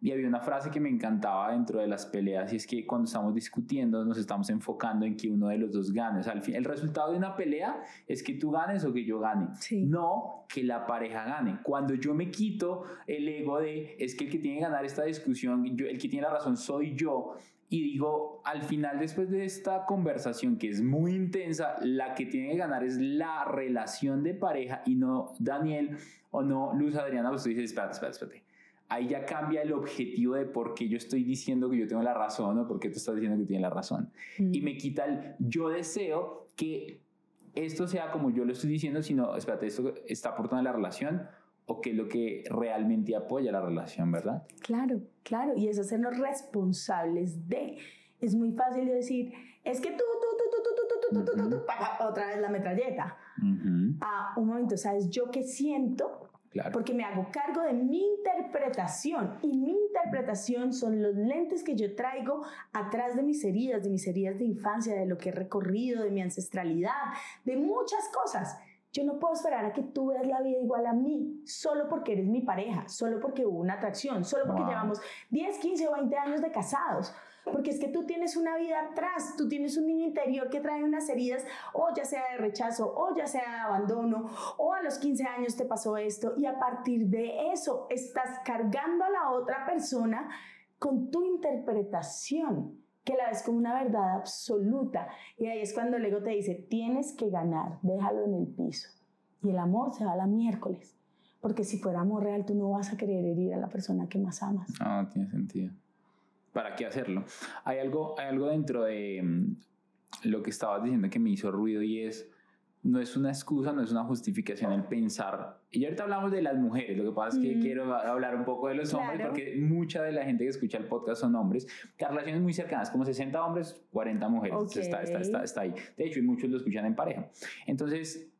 Y había una frase que me encantaba dentro de las peleas y es que cuando estamos discutiendo nos estamos enfocando en que uno de los dos gane. O sea, al fin, el resultado de una pelea es que tú ganes o que yo gane. Sí. No que la pareja gane. Cuando yo me quito el ego de es que el que tiene que ganar esta discusión, yo, el que tiene la razón soy yo. Y digo, al final, después de esta conversación que es muy intensa, la que tiene que ganar es la relación de pareja y no Daniel o no Luz Adriana. Pues tú dices, espérate, espérate, espérate ahí ya cambia el objetivo de por qué yo estoy diciendo que yo tengo la razón o por qué tú estás diciendo que tienes la razón. Mm. Y me quita el yo deseo que esto sea como yo lo estoy diciendo, sino, espérate, esto está aportando a la relación o qué es lo que realmente apoya la relación, ¿verdad? Claro, claro, y es hacernos responsables de. Es muy fácil de decir, es que tú, tú, tú, tú, tú, tú, tú, tú, tú, tú, tú, otra vez la metralleta. Uh. Ah, un momento, ¿sabes? Yo qué siento Claro. Porque me hago cargo de mi interpretación y mi interpretación son los lentes que yo traigo atrás de mis heridas, de mis heridas de infancia, de lo que he recorrido, de mi ancestralidad, de muchas cosas. Yo no puedo esperar a que tú veas la vida igual a mí, solo porque eres mi pareja, solo porque hubo una atracción, solo porque Wow. llevamos 10, 15 o 20 años de casados. Porque es que tú tienes una vida atrás, tú tienes un niño interior que trae unas heridas, o ya sea de rechazo, o ya sea de abandono, o a los 15 años te pasó esto, y a partir de eso estás cargando a la otra persona con tu interpretación, que la ves como una verdad absoluta. Y ahí es cuando el ego te dice, tienes que ganar, déjalo en el piso. Y el amor se va a la miércoles. Porque si fuera amor real, tú no vas a querer herir a la persona que más amas. No tiene sentido. ¿Para qué hacerlo? Hay algo, hay algo dentro de mm, lo que estabas diciendo que me hizo ruido y es, no es una excusa, no es una justificación el pensar. Y ahorita hablamos de las mujeres, lo que pasa es que quiero hablar un poco de los hombres porque mucha de la gente que escucha el podcast son hombres. Las relaciones muy cercanas, como 60 hombres, 40 mujeres. Está, está, está, está, ahí. De hecho, y muchos lo escuchan en pareja. Entonces,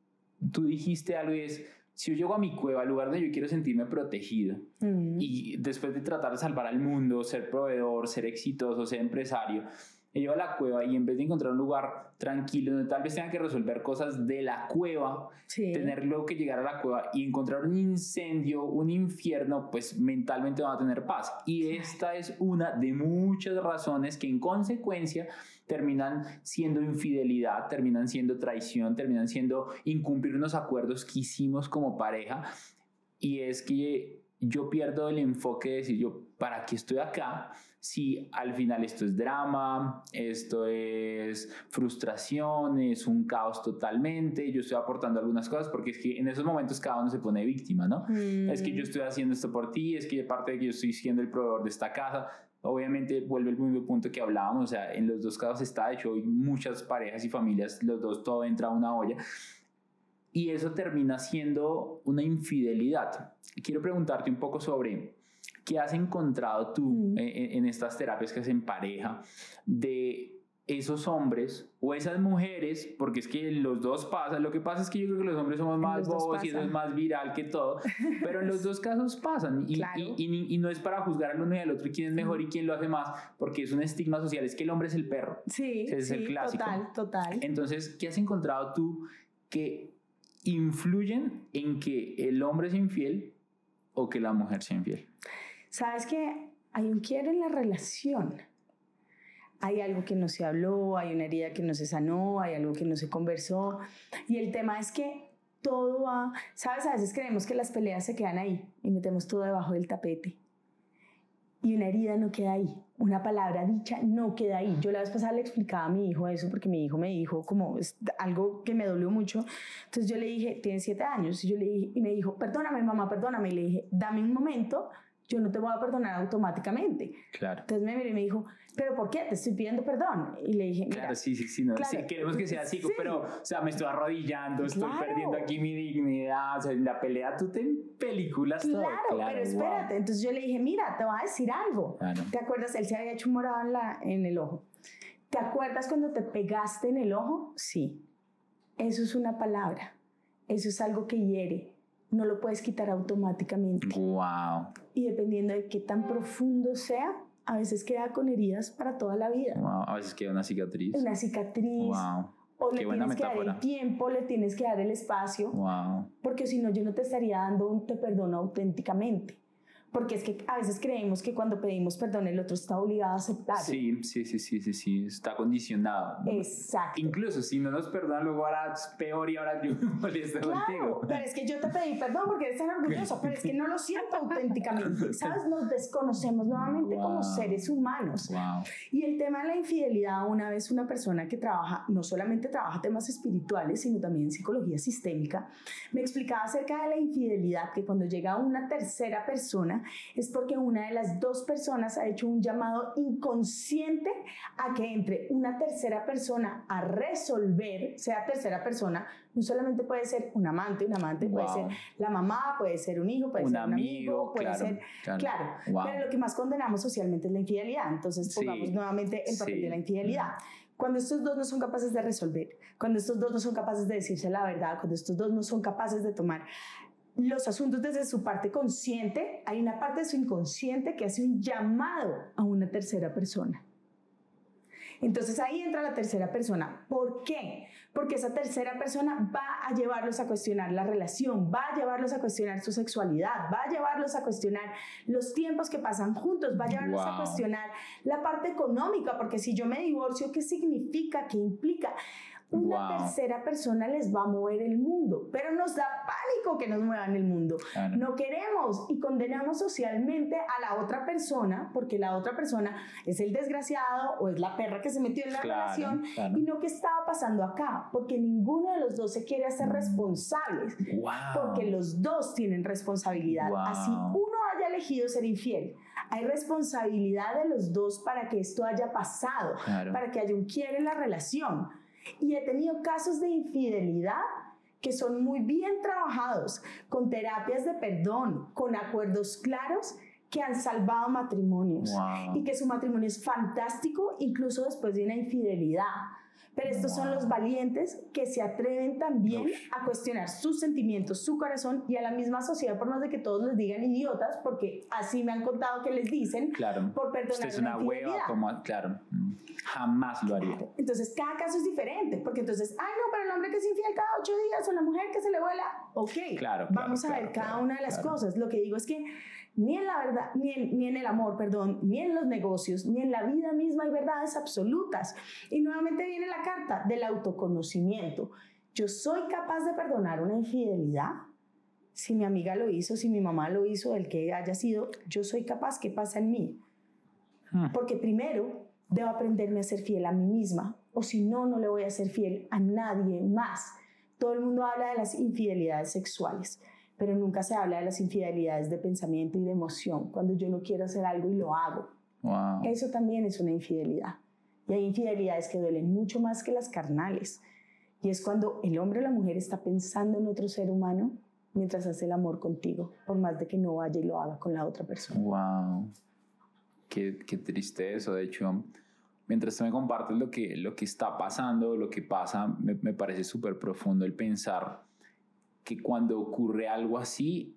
tú dijiste algo y es, si yo llego a mi cueva, al lugar donde yo quiero sentirme protegido, mm. y después de tratar de salvar al mundo, ser proveedor, ser exitoso, ser empresario, me llevo a la cueva y en vez de encontrar un lugar tranquilo donde tal vez tenga que resolver cosas de la cueva, tener luego que llegar a la cueva y encontrar un incendio, un infierno, pues mentalmente va a tener paz. Y esta es una de muchas razones que en consecuencia terminan siendo infidelidad, terminan siendo traición, terminan siendo incumplir unos acuerdos que hicimos como pareja. Y es que yo pierdo el enfoque de decir yo, ¿para qué estoy acá? Si al final esto es drama, esto es frustración, es un caos totalmente, yo estoy aportando algunas cosas, porque es que en esos momentos cada uno se pone víctima, ¿no? Es que yo mm. estoy haciendo esto por ti, es que parte de que yo estoy siendo el proveedor de esta casa, obviamente vuelve el mismo punto que hablábamos, o sea, en los dos casos está, hecho hay muchas parejas y familias, los dos todo entra a una olla, y eso termina siendo una infidelidad. Quiero preguntarte un poco sobre ¿Qué has encontrado tú mm. en, estas terapias que hacen pareja de esos hombres o esas mujeres, porque es que los dos pasan, lo que pasa es que yo creo que los hombres somos más bobos y eso es más viral que todo, pero en los dos casos pasan y, y, y, no es para juzgar al uno y al otro quién es mejor y quién lo hace más, porque es un estigma social, es que el hombre es el perro. Sí, es el clásico. Total, total. Entonces, ¿qué has encontrado tú que influyen en que el hombre sea infiel o que la mujer sea infiel? Sabes que hay un quiere en la relación. Hay algo que no se habló, hay una herida que no se sanó, hay algo que no se conversó. Y el tema es que todo va, sabes, a veces creemos que las peleas se quedan ahí y metemos todo debajo del tapete. Y una herida no queda ahí, una palabra dicha no queda ahí. Yo la vez pasada le explicaba a mi hijo eso porque mi hijo me dijo como algo que me dolió mucho. Entonces yo le dije, tiene siete años, y, yo le dije, y me dijo, perdóname mamá, perdóname. Y le dije, dame un momento, yo no te voy a perdonar automáticamente. Claro. Entonces me miró y me dijo, ¿pero por qué? Te estoy pidiendo perdón. Y le dije, Claro, sí, sí, sí, no, sí, queremos que sea así, pero, o sea, me estoy arrodillando, estoy perdiendo aquí mi dignidad, o sea, en la pelea tú te películas claro, todo. Claro, pero espérate, entonces yo le dije, mira, te voy a decir algo. ¿Te acuerdas? Él se había hecho un morado en, la, en el ojo. ¿Te acuerdas cuando te pegaste en el ojo? Sí. Eso es una palabra. Eso es algo que hiere no lo puedes quitar automáticamente. Wow. Y dependiendo de qué tan profundo sea, a veces queda con heridas para toda la vida. Wow. A veces queda una cicatriz. Una cicatriz. Wow. O le tienes que dar el tiempo, le tienes que dar el espacio. Wow. Porque si no, yo no te estaría dando un te perdono auténticamente porque es que a veces creemos que cuando pedimos perdón el otro está obligado a aceptar. Sí, sí, sí, sí, sí, sí, está condicionado. Exacto. Incluso si no nos perdonan, luego ahora es peor y ahora yo me molesto claro, contigo. Pero es que yo te pedí perdón porque eres tan orgulloso, pero es que no lo siento auténticamente. ¿Sabes? Nos desconocemos nuevamente como seres humanos. Wow. Y el tema de la infidelidad, una vez una persona que trabaja, no solamente trabaja temas espirituales, sino también psicología sistémica, me explicaba acerca de la infidelidad, que cuando llega una tercera persona, es porque una de las dos personas ha hecho un llamado inconsciente a que entre una tercera persona a resolver, sea tercera persona, no solamente puede ser un amante, un amante, puede ser la mamá, puede ser un hijo, puede ser un amigo, puede ser, claro, pero lo que más condenamos socialmente es la infidelidad, entonces pongamos nuevamente el papel de la infidelidad. Cuando estos dos no son capaces de resolver, cuando estos dos no son capaces de decirse la verdad, cuando estos dos no son capaces de tomar los asuntos desde su parte consciente, hay una parte de su inconsciente que hace un llamado a una tercera persona. Entonces ahí entra la tercera persona. ¿Por qué? Porque esa tercera persona va a llevarlos a cuestionar la relación, va a llevarlos a cuestionar su sexualidad, va a llevarlos a cuestionar los tiempos que pasan juntos, va a llevarlos a cuestionar la parte económica, porque si yo me divorcio, ¿qué significa? ¿Qué implica? Una tercera persona les va a mover el mundo, pero nos da pánico que nos muevan el mundo. No queremos y condenamos socialmente a la otra persona porque la otra persona es el desgraciado o es la perra que se metió en la relación y no que estaba pasando acá, porque ninguno de los dos se quiere hacer responsables, porque los dos tienen responsabilidad. Así uno haya elegido ser infiel, hay responsabilidad de los dos para que esto haya pasado, para que haya un quiere en la relación. Y he tenido casos de infidelidad que son muy bien trabajados, con terapias de perdón, con acuerdos claros que han salvado matrimonios y que su matrimonio es fantástico incluso después de una infidelidad. Pero estos son los valientes que se atreven también a cuestionar sus sentimientos, su corazón y a la misma sociedad, por más de que todos les digan idiotas, porque así me han contado que les dicen, claro. por perdonar Usted es una, hueva, como, claro, jamás lo haría. Entonces, cada caso es diferente, porque entonces, ay, no, pero el hombre que es infiel cada ocho días o la mujer que se le vuela, ok, claro, vamos a ver cada una de las cosas. Lo que digo es que ni en la verdad, ni en, ni en, el amor, perdón, ni en los negocios, ni en la vida misma hay verdades absolutas. Y nuevamente viene la carta del autoconocimiento. Yo soy capaz de perdonar una infidelidad. Si mi amiga lo hizo, si mi mamá lo hizo, el que haya sido, yo soy capaz. ¿Qué pasa en mí? Hmm. Porque primero debo aprenderme a ser fiel a mí misma, o si no, no le voy a ser fiel a nadie más. Todo el mundo habla de las infidelidades sexuales pero nunca se habla de las infidelidades de pensamiento y de emoción, cuando yo no quiero hacer algo y lo hago. Eso también es una infidelidad. Y hay infidelidades que duelen mucho más que las carnales. Y es cuando el hombre o la mujer está pensando en otro ser humano mientras hace el amor contigo, por más de que no vaya y lo haga con la otra persona. Wow. Qué, qué triste eso. De hecho, mientras tú me compartes lo que, lo que está pasando, lo que pasa, me, me parece súper profundo el pensar que cuando ocurre algo así,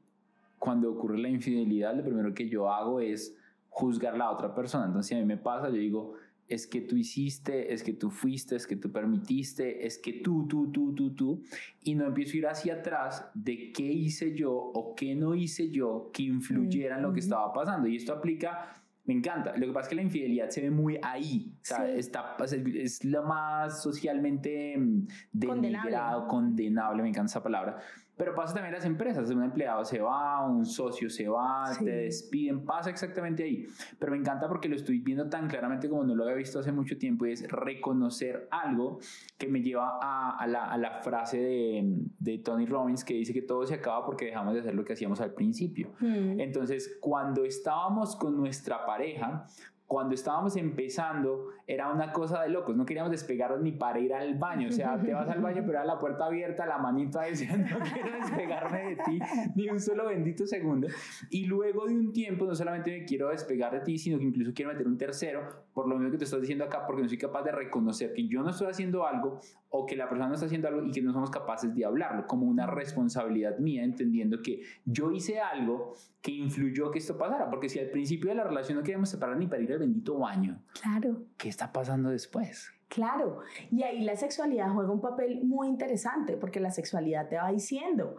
cuando ocurre la infidelidad, lo primero que yo hago es juzgar a la otra persona. Entonces, si a mí me pasa, yo digo, es que tú hiciste, es que tú fuiste, es que tú permitiste, es que tú, tú, tú, tú, tú, y no empiezo a ir hacia atrás de qué hice yo o qué no hice yo que influyera en lo que estaba pasando. Y esto aplica me encanta. Lo que pasa es que la infidelidad se ve muy ahí. O sea, está, es lo más socialmente mm, denigrado, condenable. condenable, me encanta esa palabra. Pero pasa también en las empresas, un empleado se va, un socio se va, te despiden, pasa exactamente ahí. Pero me encanta porque lo estoy viendo tan claramente como no lo había visto hace mucho tiempo y es reconocer algo que me lleva a, a, la, a la, frase de, de, Tony Robbins que dice que todo se acaba porque dejamos de hacer lo que hacíamos al principio. Mm. Entonces, cuando estábamos con nuestra pareja, cuando estábamos empezando era una cosa de locos, no queríamos despegarnos ni para ir al baño, o sea, te vas al baño pero era la puerta abierta, la manita decía, no quiero despegarme de ti ni un solo bendito segundo, y luego de un tiempo no solamente me quiero despegar de ti, sino que incluso quiero meter un tercero, por lo mismo que te estás diciendo acá, porque no soy capaz de reconocer que yo no estoy haciendo algo o que la persona no está haciendo algo y que no somos capaces de hablarlo, como una responsabilidad mía, entendiendo que yo hice algo que influyó que esto pasara, porque si al principio de la relación no queríamos separar ni para ir al bendito baño, claro. ¿qué está pasando después? Claro, y ahí la sexualidad juega un papel muy interesante, porque la sexualidad te va diciendo,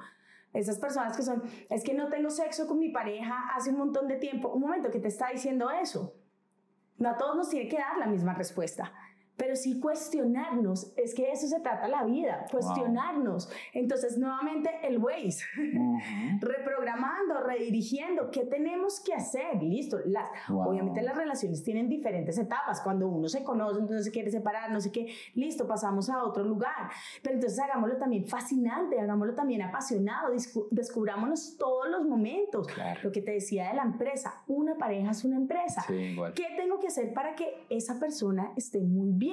esas personas que son, es que no tengo sexo con mi pareja hace un montón de tiempo, un momento que te está diciendo eso. No a todos nos tiene que dar la misma respuesta pero sí cuestionarnos, es que eso se trata la vida, cuestionarnos. Entonces, nuevamente el Waze, reprogramando, redirigiendo, ¿qué tenemos que hacer? Listo, las, obviamente las relaciones tienen diferentes etapas, cuando uno se conoce, entonces se quiere separar, no sé qué, listo, pasamos a otro lugar, pero entonces hagámoslo también fascinante, hagámoslo también apasionado, descubrámonos todos los momentos. Lo que te decía de la empresa, una pareja es una empresa. ¿Qué tengo que hacer para que esa persona esté muy bien?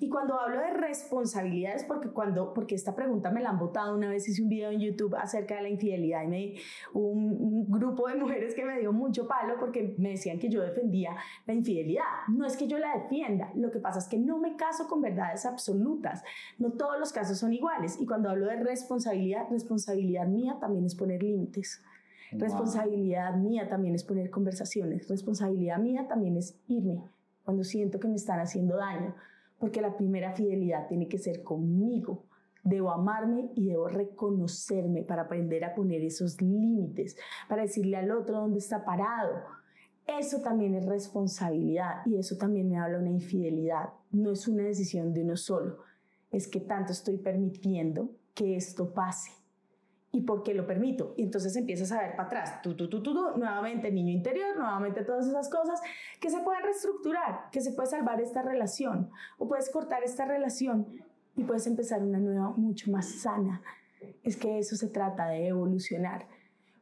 Y cuando hablo de responsabilidades, porque, cuando, porque esta pregunta me la han votado una vez, hice un video en YouTube acerca de la infidelidad y me un, un grupo de mujeres que me dio mucho palo porque me decían que yo defendía la infidelidad. No es que yo la defienda, lo que pasa es que no me caso con verdades absolutas. No todos los casos son iguales. Y cuando hablo de responsabilidad, responsabilidad mía también es poner límites. Responsabilidad mía también es poner conversaciones. Responsabilidad mía también es irme cuando siento que me están haciendo daño, porque la primera fidelidad tiene que ser conmigo. Debo amarme y debo reconocerme para aprender a poner esos límites, para decirle al otro dónde está parado. Eso también es responsabilidad y eso también me habla una infidelidad. No es una decisión de uno solo, es que tanto estoy permitiendo que esto pase y por qué lo permito. Y entonces empiezas a ver para atrás, tú, tú, tú, tú, nuevamente niño interior, nuevamente todas esas cosas que se pueden reestructurar, que se puede salvar esta relación o puedes cortar esta relación y puedes empezar una nueva mucho más sana. Es que eso se trata de evolucionar,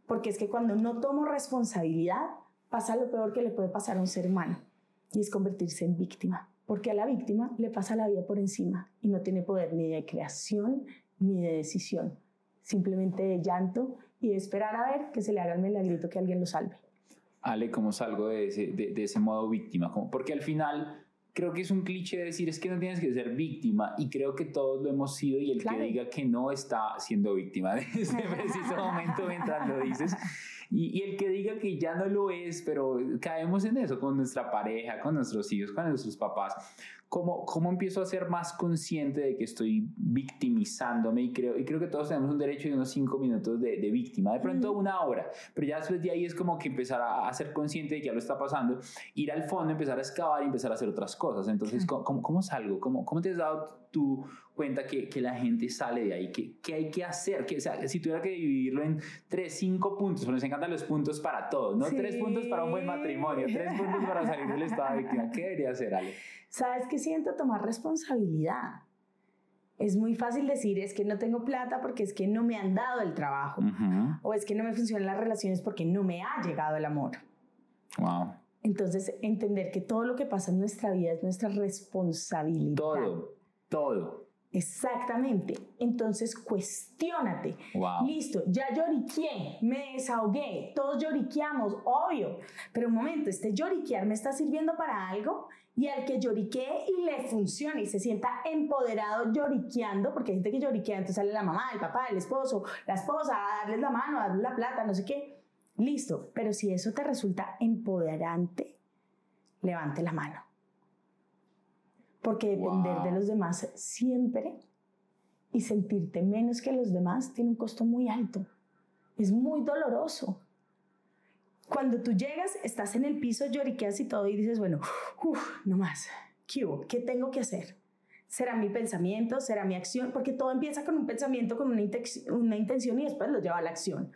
porque es que cuando no tomo responsabilidad, pasa lo peor que le puede pasar a un ser humano y es convertirse en víctima. porque a la víctima le pasa la vida por encima y no tiene poder ni de creación ni de decisión, simplemente de llanto y de esperar a ver que se le haga el milagrito que alguien lo salve. Ale, ¿cómo salgo de ese, de, de ese modo víctima? Como, porque al final creo que es un cliché decir es que no tienes que ser víctima y creo que todos lo hemos sido y el que diga que no está siendo víctima de ese preciso momento mientras lo dices y, y, el que diga que ya no lo es, pero caemos en eso con nuestra pareja, con nuestros hijos, con nuestros papás. ¿Cómo, cómo empiezo a ser más consciente de que estoy victimizándome? Y creo, y creo que todos tenemos un derecho de unos cinco minutos de, de víctima, de pronto una hora, pero ya después de ahí es como que empezar a, a, ser consciente de que ya lo está pasando, ir al fondo, empezar a excavar y empezar a hacer otras cosas. Entonces, ¿cómo, cómo salgo? ¿Cómo, ¿Cómo te has dado tu cuenta que, que la gente sale de ahí? ¿Qué, qué hay que hacer? Que, o sea, si tuviera que dividirlo en tres, cinco puntos, pero nos encantan los puntos para todos, ¿no? Sí. Tres puntos para un buen matrimonio, tres puntos para salir del estado de víctima. ¿Qué debería hacer, Ale? ¿Sabes qué siento? Tomar responsabilidad. Es muy fácil decir, es que no tengo plata porque es que no me han dado el trabajo. Uh -huh. O es que no me funcionan las relaciones porque no me ha llegado el amor. Wow. Entonces, entender que todo lo que pasa en nuestra vida es nuestra responsabilidad. Todo, todo. Exactamente. Entonces, cuestiónate. Wow. Listo, ya lloriqué, me desahogué, todos lloriqueamos, obvio. Pero un momento, este lloriquear me está sirviendo para algo y al que lloriquee y le funcione y se sienta empoderado lloriqueando, porque hay gente que lloriquea, entonces sale la mamá, el papá, el esposo, la esposa a darles la mano, a darles la plata, no sé qué. Listo, pero si eso te resulta empoderante, levante la mano. Porque depender wow. de los demás siempre y sentirte menos que los demás tiene un costo muy alto. Es muy doloroso. Cuando tú llegas, estás en el piso, lloriqueas y todo y dices, bueno, uff, no más. ¿Qué, hubo? ¿Qué tengo que hacer? ¿Será mi pensamiento? ¿Será mi acción? Porque todo empieza con un pensamiento, con una, una intención y después lo lleva a la acción.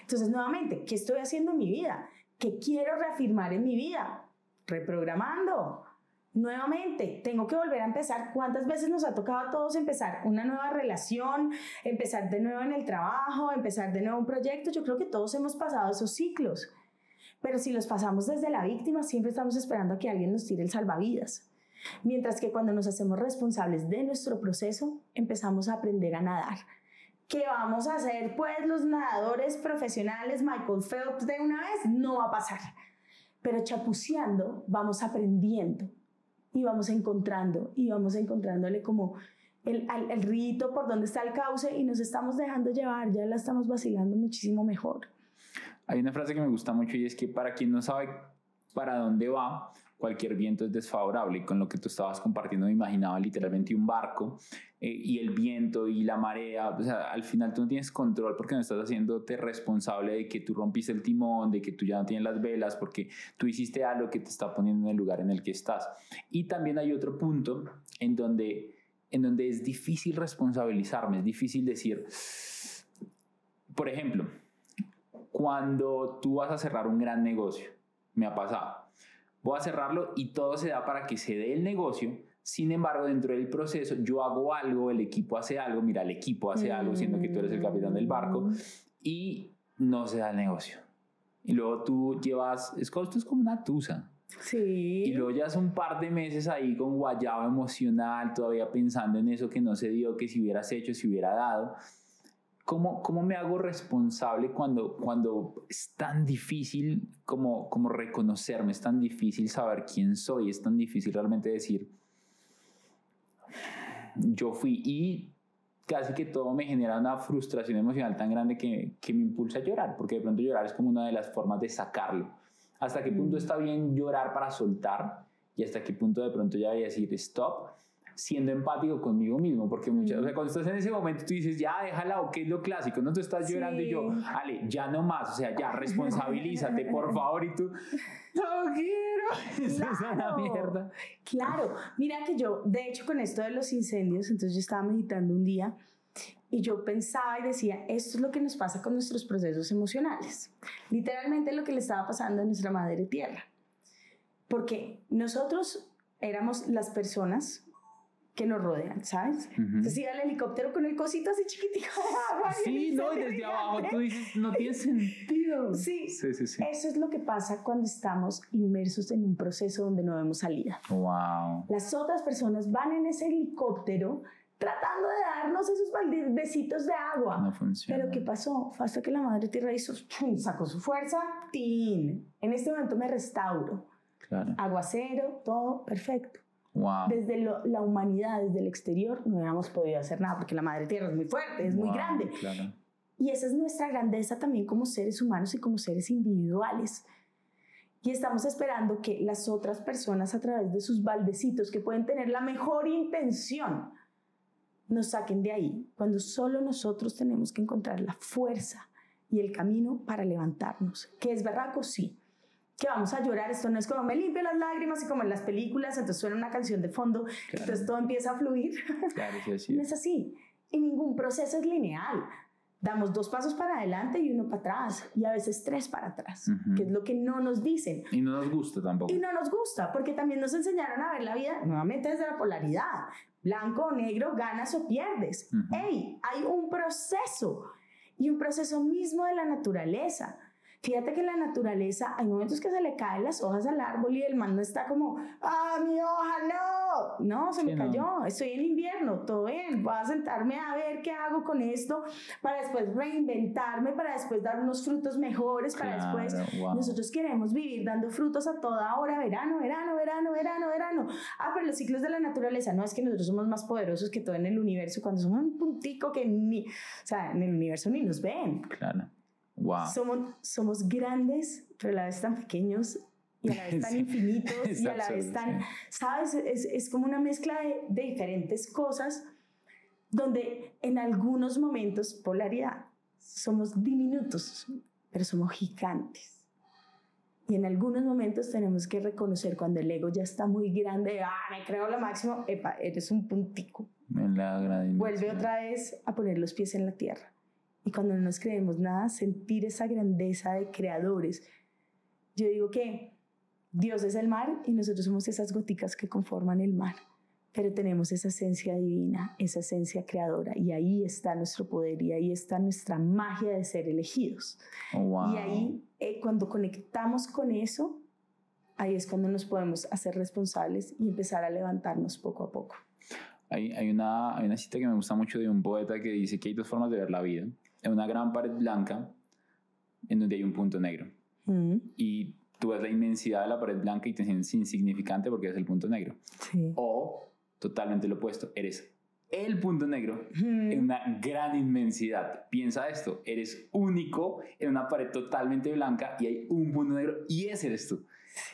Entonces, nuevamente, ¿qué estoy haciendo en mi vida? ¿Qué quiero reafirmar en mi vida? Reprogramando. Nuevamente, tengo que volver a empezar. ¿Cuántas veces nos ha tocado a todos empezar una nueva relación, empezar de nuevo en el trabajo, empezar de nuevo un proyecto? Yo creo que todos hemos pasado esos ciclos. Pero si los pasamos desde la víctima, siempre estamos esperando a que alguien nos tire el salvavidas. Mientras que cuando nos hacemos responsables de nuestro proceso, empezamos a aprender a nadar. ¿Qué vamos a hacer? Pues los nadadores profesionales, Michael Phelps de una vez, no va a pasar. Pero chapuceando, vamos aprendiendo y vamos encontrando y vamos encontrándole como el, el, rito por donde está el cauce y nos estamos dejando llevar, ya la estamos vacilando muchísimo mejor. Hay una frase que me gusta mucho y es que para quien no sabe para dónde va, cualquier viento es desfavorable. Y con lo que tú estabas compartiendo me imaginaba literalmente un barco y el viento y la marea. O sea, al final tú no tienes control porque no estás haciéndote responsable de que tú rompiste el timón, de que tú ya no tienes las velas, porque tú hiciste algo que te está poniendo en el lugar en el que estás. Y también hay otro punto en donde, en donde es difícil responsabilizarme, es difícil decir, por ejemplo, cuando tú vas a cerrar un gran negocio, me ha pasado. Voy a cerrarlo y todo se da para que se dé el negocio. Sin embargo, dentro del proceso, yo hago algo, el equipo hace algo, mira, el equipo hace algo, siendo que tú eres el capitán del barco, y no se da el negocio. Y luego tú llevas, es, esto es como una tusa. Sí. Y luego ya son un par de meses ahí con guayabo emocional, todavía pensando en eso que no se dio, que si hubieras hecho, si hubiera dado. ¿Cómo, ¿Cómo me hago responsable cuando, cuando es tan difícil como, como reconocerme, es tan difícil saber quién soy, es tan difícil realmente decir, yo fui y casi que todo me genera una frustración emocional tan grande que, que me impulsa a llorar, porque de pronto llorar es como una de las formas de sacarlo. ¿Hasta qué punto está bien llorar para soltar? Y hasta qué punto de pronto ya voy a decir stop siendo empático conmigo mismo, porque muchas, o sea, cuando estás en ese momento tú dices, ya déjala, o qué es lo clásico, no tú estás sí. llorando y yo, Ale, ya no más, o sea, ya responsabilízate, por favor, y tú, no quiero, eso claro, es una mierda. Claro, mira que yo, de hecho, con esto de los incendios, entonces yo estaba meditando un día y yo pensaba y decía, esto es lo que nos pasa con nuestros procesos emocionales, literalmente lo que le estaba pasando a nuestra madre tierra, porque nosotros éramos las personas que nos rodean, ¿sabes? Entonces iba el helicóptero con el cosito así chiquitico. Sí, no, y desde abajo tú dices, no tiene sentido. Sí, sí, sí, sí. Eso es lo que pasa cuando estamos inmersos en un proceso donde no vemos salida. Wow. Las otras personas van en ese helicóptero tratando de darnos esos besitos de agua. No funciona. Pero ¿qué pasó? Fue hasta que la madre tierra hizo, sacó su fuerza, ¡tin! En este momento me restauro. Claro. Aguacero, todo perfecto. Wow. Desde la humanidad, desde el exterior, no hubiéramos podido hacer nada porque la madre tierra es muy fuerte, es muy Wow, grande. Claro. Y esa es nuestra grandeza también como seres humanos y como seres individuales. Y estamos esperando que las otras personas a través de sus baldecitos, que pueden tener la mejor intención, nos saquen de ahí, cuando solo nosotros tenemos que encontrar la fuerza y el camino para levantarnos. ¿Que es berraco? Sí. Que vamos a llorar, esto no es como me limpio las lágrimas y como en las películas, entonces suena una canción de fondo, entonces todo empieza a fluir. Claro, sí, así No es. así. Y ningún proceso es lineal. Damos dos pasos para adelante y uno para atrás, y a veces tres para atrás, Ujú. que es lo que no nos dicen. Y no nos gusta tampoco. Y no nos gusta, porque también nos enseñaron a ver la vida nuevamente desde la polaridad. Blanco o negro, ganas o pierdes. Ujú. ¡Ey! Hay un proceso y un proceso mismo de la naturaleza. Fíjate que en la naturaleza hay momentos que se le caen las hojas al árbol y el man no está como, ¡ah, mi hoja no! No, se Sí, me no. cayó, estoy en invierno, todo bien, voy a sentarme a ver qué hago con esto para después reinventarme, para después dar unos frutos mejores, para después Claro, wow. nosotros queremos vivir dando frutos a toda hora, verano, verano, verano, verano, verano. Ah, pero los ciclos de la naturaleza, no es que nosotros somos más poderosos que todo en el universo, cuando somos un puntico que ni, o sea, en el universo ni nos ven. Claro. Wow. Somos, somos grandes, pero a la vez tan pequeños y a la vez tan Sí, infinitos es y a la vez tan. ¿sabes? Es, es como una mezcla de, de diferentes cosas donde en algunos momentos, polaridad, somos diminutos, pero somos gigantes. Y en algunos momentos tenemos que reconocer cuando el ego ya está muy grande, ah, me creo lo máximo, epa, eres un puntico. En la Vuelve otra vez a poner los pies en la tierra. Y cuando no nos creemos nada, sentir esa grandeza de creadores. Yo digo que Dios es el mar y nosotros somos esas goticas que conforman el mar. Pero tenemos esa esencia divina, esa esencia creadora. Y ahí está nuestro poder y ahí está nuestra magia de ser elegidos. Oh, wow. Y ahí, eh, cuando conectamos con eso, ahí es cuando nos podemos hacer responsables y empezar a levantarnos poco a poco. Hay, hay, una, hay una cita que me gusta mucho de un poeta que dice que hay dos formas de ver la vida. En una gran pared blanca en donde hay un punto negro. Mm, Y tú ves la inmensidad de la pared blanca y te sientes insignificante porque es el punto negro. sí. O totalmente lo opuesto, eres el punto negro Mm. en una gran inmensidad. Piensa esto, eres único en una pared totalmente blanca y hay un punto negro y ese eres tú.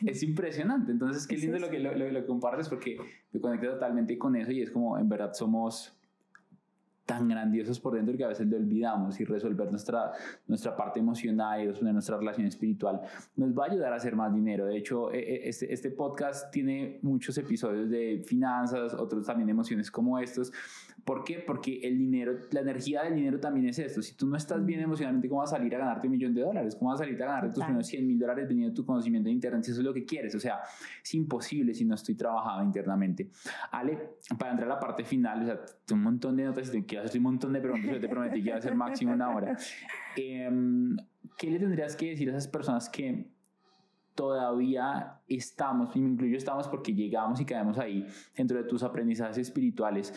Es impresionante. Entonces, qué Es lindo lo eso. que lo, lo, lo compartes porque me conecté totalmente con eso y es como en verdad somos tan grandiosos por dentro que a veces lo olvidamos y resolver nuestra, nuestra parte emocional y resolver nuestra relación espiritual nos va a ayudar a hacer más dinero. De hecho, eh, eh, este, este podcast tiene muchos episodios de finanzas, otros también de emociones como estos. ¿Por qué? Porque el dinero, la energía del dinero también es esto. Si tú no estás bien emocionalmente, ¿cómo vas a salir a ganarte un millón de dólares? ¿Cómo vas a salir a ganarte tus primeros 100 mil dólares vendiendo tu conocimiento de internet? Si eso es lo que quieres. O sea, es imposible si no estoy trabajado internamente. Ale, para entrar a la parte final, o sea, un montón de notas y te hacer un montón de preguntas, yo te prometí que iba a ser máximo una hora. Em, ¿Qué le tendrías que decir a esas personas que todavía estamos, y me incluyo estamos porque llegamos y caemos ahí, dentro de tus aprendizajes espirituales,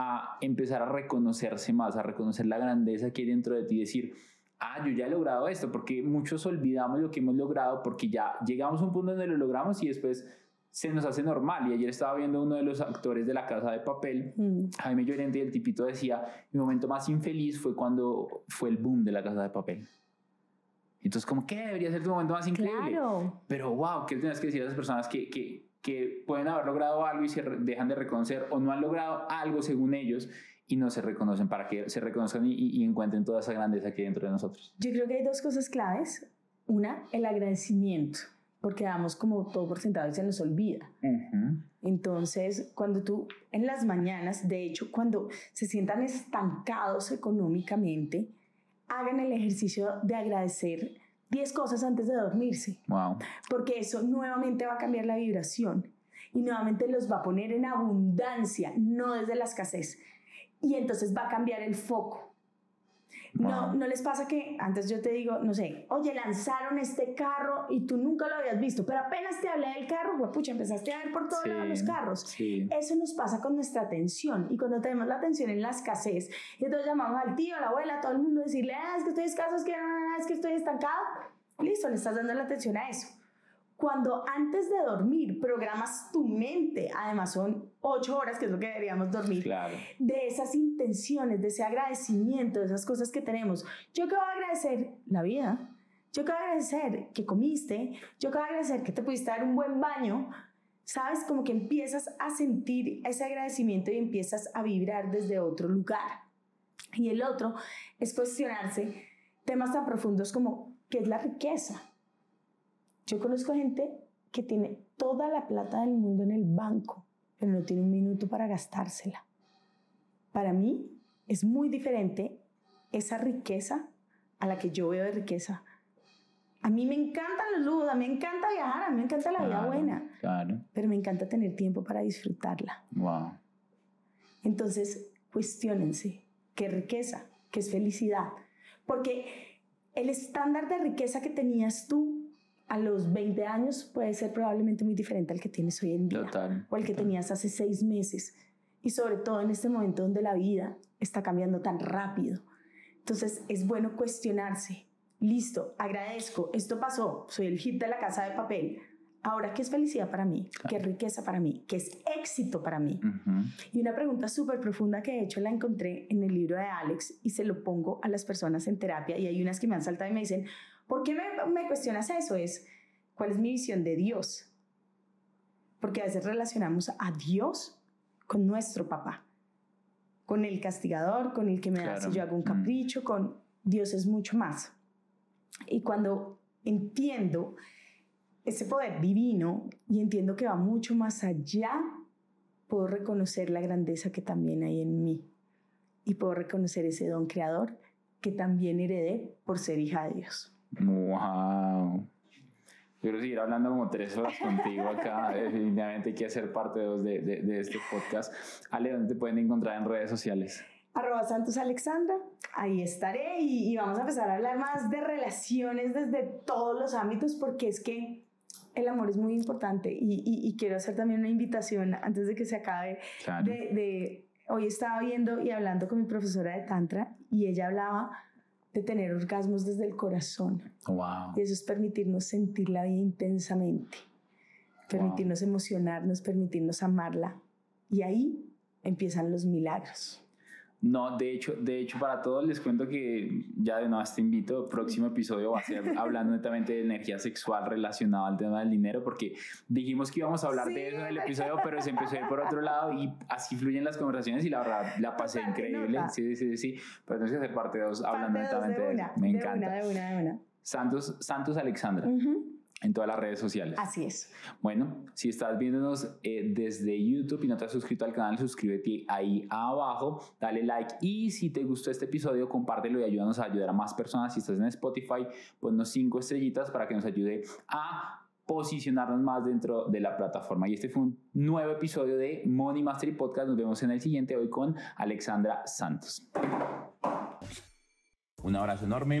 a empezar a reconocerse más, a reconocer la grandeza que hay dentro de ti, decir, ah, yo ya he logrado esto, porque muchos olvidamos lo que hemos logrado porque ya llegamos a un punto donde lo logramos y después se nos hace normal. Y ayer estaba viendo uno de los actores de La Casa de Papel, Mm. Jaime Llorente, y el tipito decía, mi momento más infeliz fue cuando fue el boom de La Casa de Papel. Entonces, como, ¿qué debería ser tu momento más increíble? Claro. Pero, wow, ¿qué tienes que decir a esas personas que, que, que pueden haber logrado algo y se dejan de reconocer o no han logrado algo según ellos y no se reconocen para que se reconozcan y, encuentren toda esa grandeza que hay dentro de nosotros? Yo creo que hay dos cosas claves. Una, el agradecimiento, porque damos como todo por sentado y se nos olvida. Entonces, cuando tú en las mañanas, de hecho, cuando se sientan estancados económicamente, hagan el ejercicio de agradecer 10 cosas antes de dormirse, Wow. porque eso nuevamente va a cambiar la vibración. y nuevamente los va a poner en abundancia, no desde la escasez. Y entonces va a cambiar el foco. No, no les pasa que antes yo te digo, no sé, oye, lanzaron este carro y tú nunca lo habías visto, pero apenas te hablé del carro, pues pucha, empezaste a ver por todos lados los carros. Eso nos pasa con nuestra atención y cuando tenemos la atención en la escasez, y entonces llamamos al tío, a la abuela, a todo el mundo, decirle, ah, es que estoy escaso, es que, ah, es que estoy estancado. Listo, le estás dando la atención a eso. Cuando antes de dormir programas tu mente, además son ocho horas, que es lo que deberíamos dormir, de esas intenciones, de ese agradecimiento, de esas cosas que tenemos. Yo que voy a agradecer la vida, yo que voy a agradecer que comiste, yo que voy a agradecer que te pudiste dar un buen baño, ¿sabes? Como que empiezas a sentir ese agradecimiento y empiezas a vibrar desde otro lugar. Y el otro es cuestionarse temas tan profundos como qué es la riqueza yo conozco gente que tiene toda la plata del mundo en el banco, pero no tiene un minuto para gastársela. Para mí es muy diferente esa riqueza a la que yo veo de riqueza. A mí me encantan los lujos, a mí me encanta viajar, a mí me encanta la vida buena. Claro. Pero me encanta tener tiempo para disfrutarla. Wow. Entonces, cuestionense, ¿qué riqueza? ¿Qué es felicidad? Porque el estándar de riqueza que tenías tú a los 20 años puede ser probablemente muy diferente al que tienes hoy en día total, o al que tenías hace seis meses. Y sobre todo en este momento donde la vida está cambiando tan rápido. Entonces es bueno cuestionarse, listo, agradezco, esto pasó, soy el hit de la casa de papel, ahora qué es felicidad para mí, qué es riqueza para mí, qué es éxito para mí. Y una pregunta súper profunda que de hecho la encontré en el libro de Alex y se lo pongo a las personas en terapia y hay unas que me han saltado y me dicen, ¿Por qué me, cuestionas eso? Es, ¿cuál es mi visión de Dios? Porque a veces relacionamos a Dios con nuestro papá, con el castigador, con el que me hace yo hago un mm. capricho, con Dios es mucho más. Y cuando entiendo ese poder divino y entiendo que va mucho más allá, puedo reconocer la grandeza que también hay en mí y puedo reconocer ese don creador que también heredé por ser hija de Dios. Wow. Quiero seguir hablando como tres horas contigo acá. Definitivamente hay que ser parte de, de, de, este podcast. Ale, ¿dónde te pueden encontrar en redes sociales? Arroba Santos Alexandra, ahí estaré y, vamos a empezar a hablar más de relaciones desde todos los ámbitos porque es que el amor es muy importante y, y, quiero hacer también una invitación antes de que se acabe de, de, hoy estaba viendo y hablando con mi profesora de Tantra y ella hablaba de tener orgasmos desde el corazón. Wow. Y eso es permitirnos sentir la vida intensamente, permitirnos emocionarnos, permitirnos amarla. Y ahí empiezan los milagros. No, de hecho, de hecho, para todos les cuento que ya de nuevo te invito, próximo episodio va a ser hablando netamente de energía sexual relacionada al tema del dinero, porque dijimos que íbamos a hablar de eso en el episodio, pero se empezó a ir por otro lado y así fluyen las conversaciones y la verdad la pasé increíble. Sí, sí, sí, pero tenemos que hacer parte de dos hablando netamente de, eso. Me encanta. de una, de una. Santos, Santos Alexandra en todas las redes sociales. Así es. Bueno, si estás viéndonos eh, desde YouTube y no te has suscrito al canal, suscríbete ahí abajo, dale like y si te gustó este episodio, compártelo y ayúdanos a ayudar a más personas. Si estás en Spotify, ponnos cinco estrellitas para que nos ayude a posicionarnos más dentro de la plataforma. Y este fue un nuevo episodio de Money Mastery Podcast. Nos vemos en el siguiente hoy con Alexandra Santos. Un abrazo enorme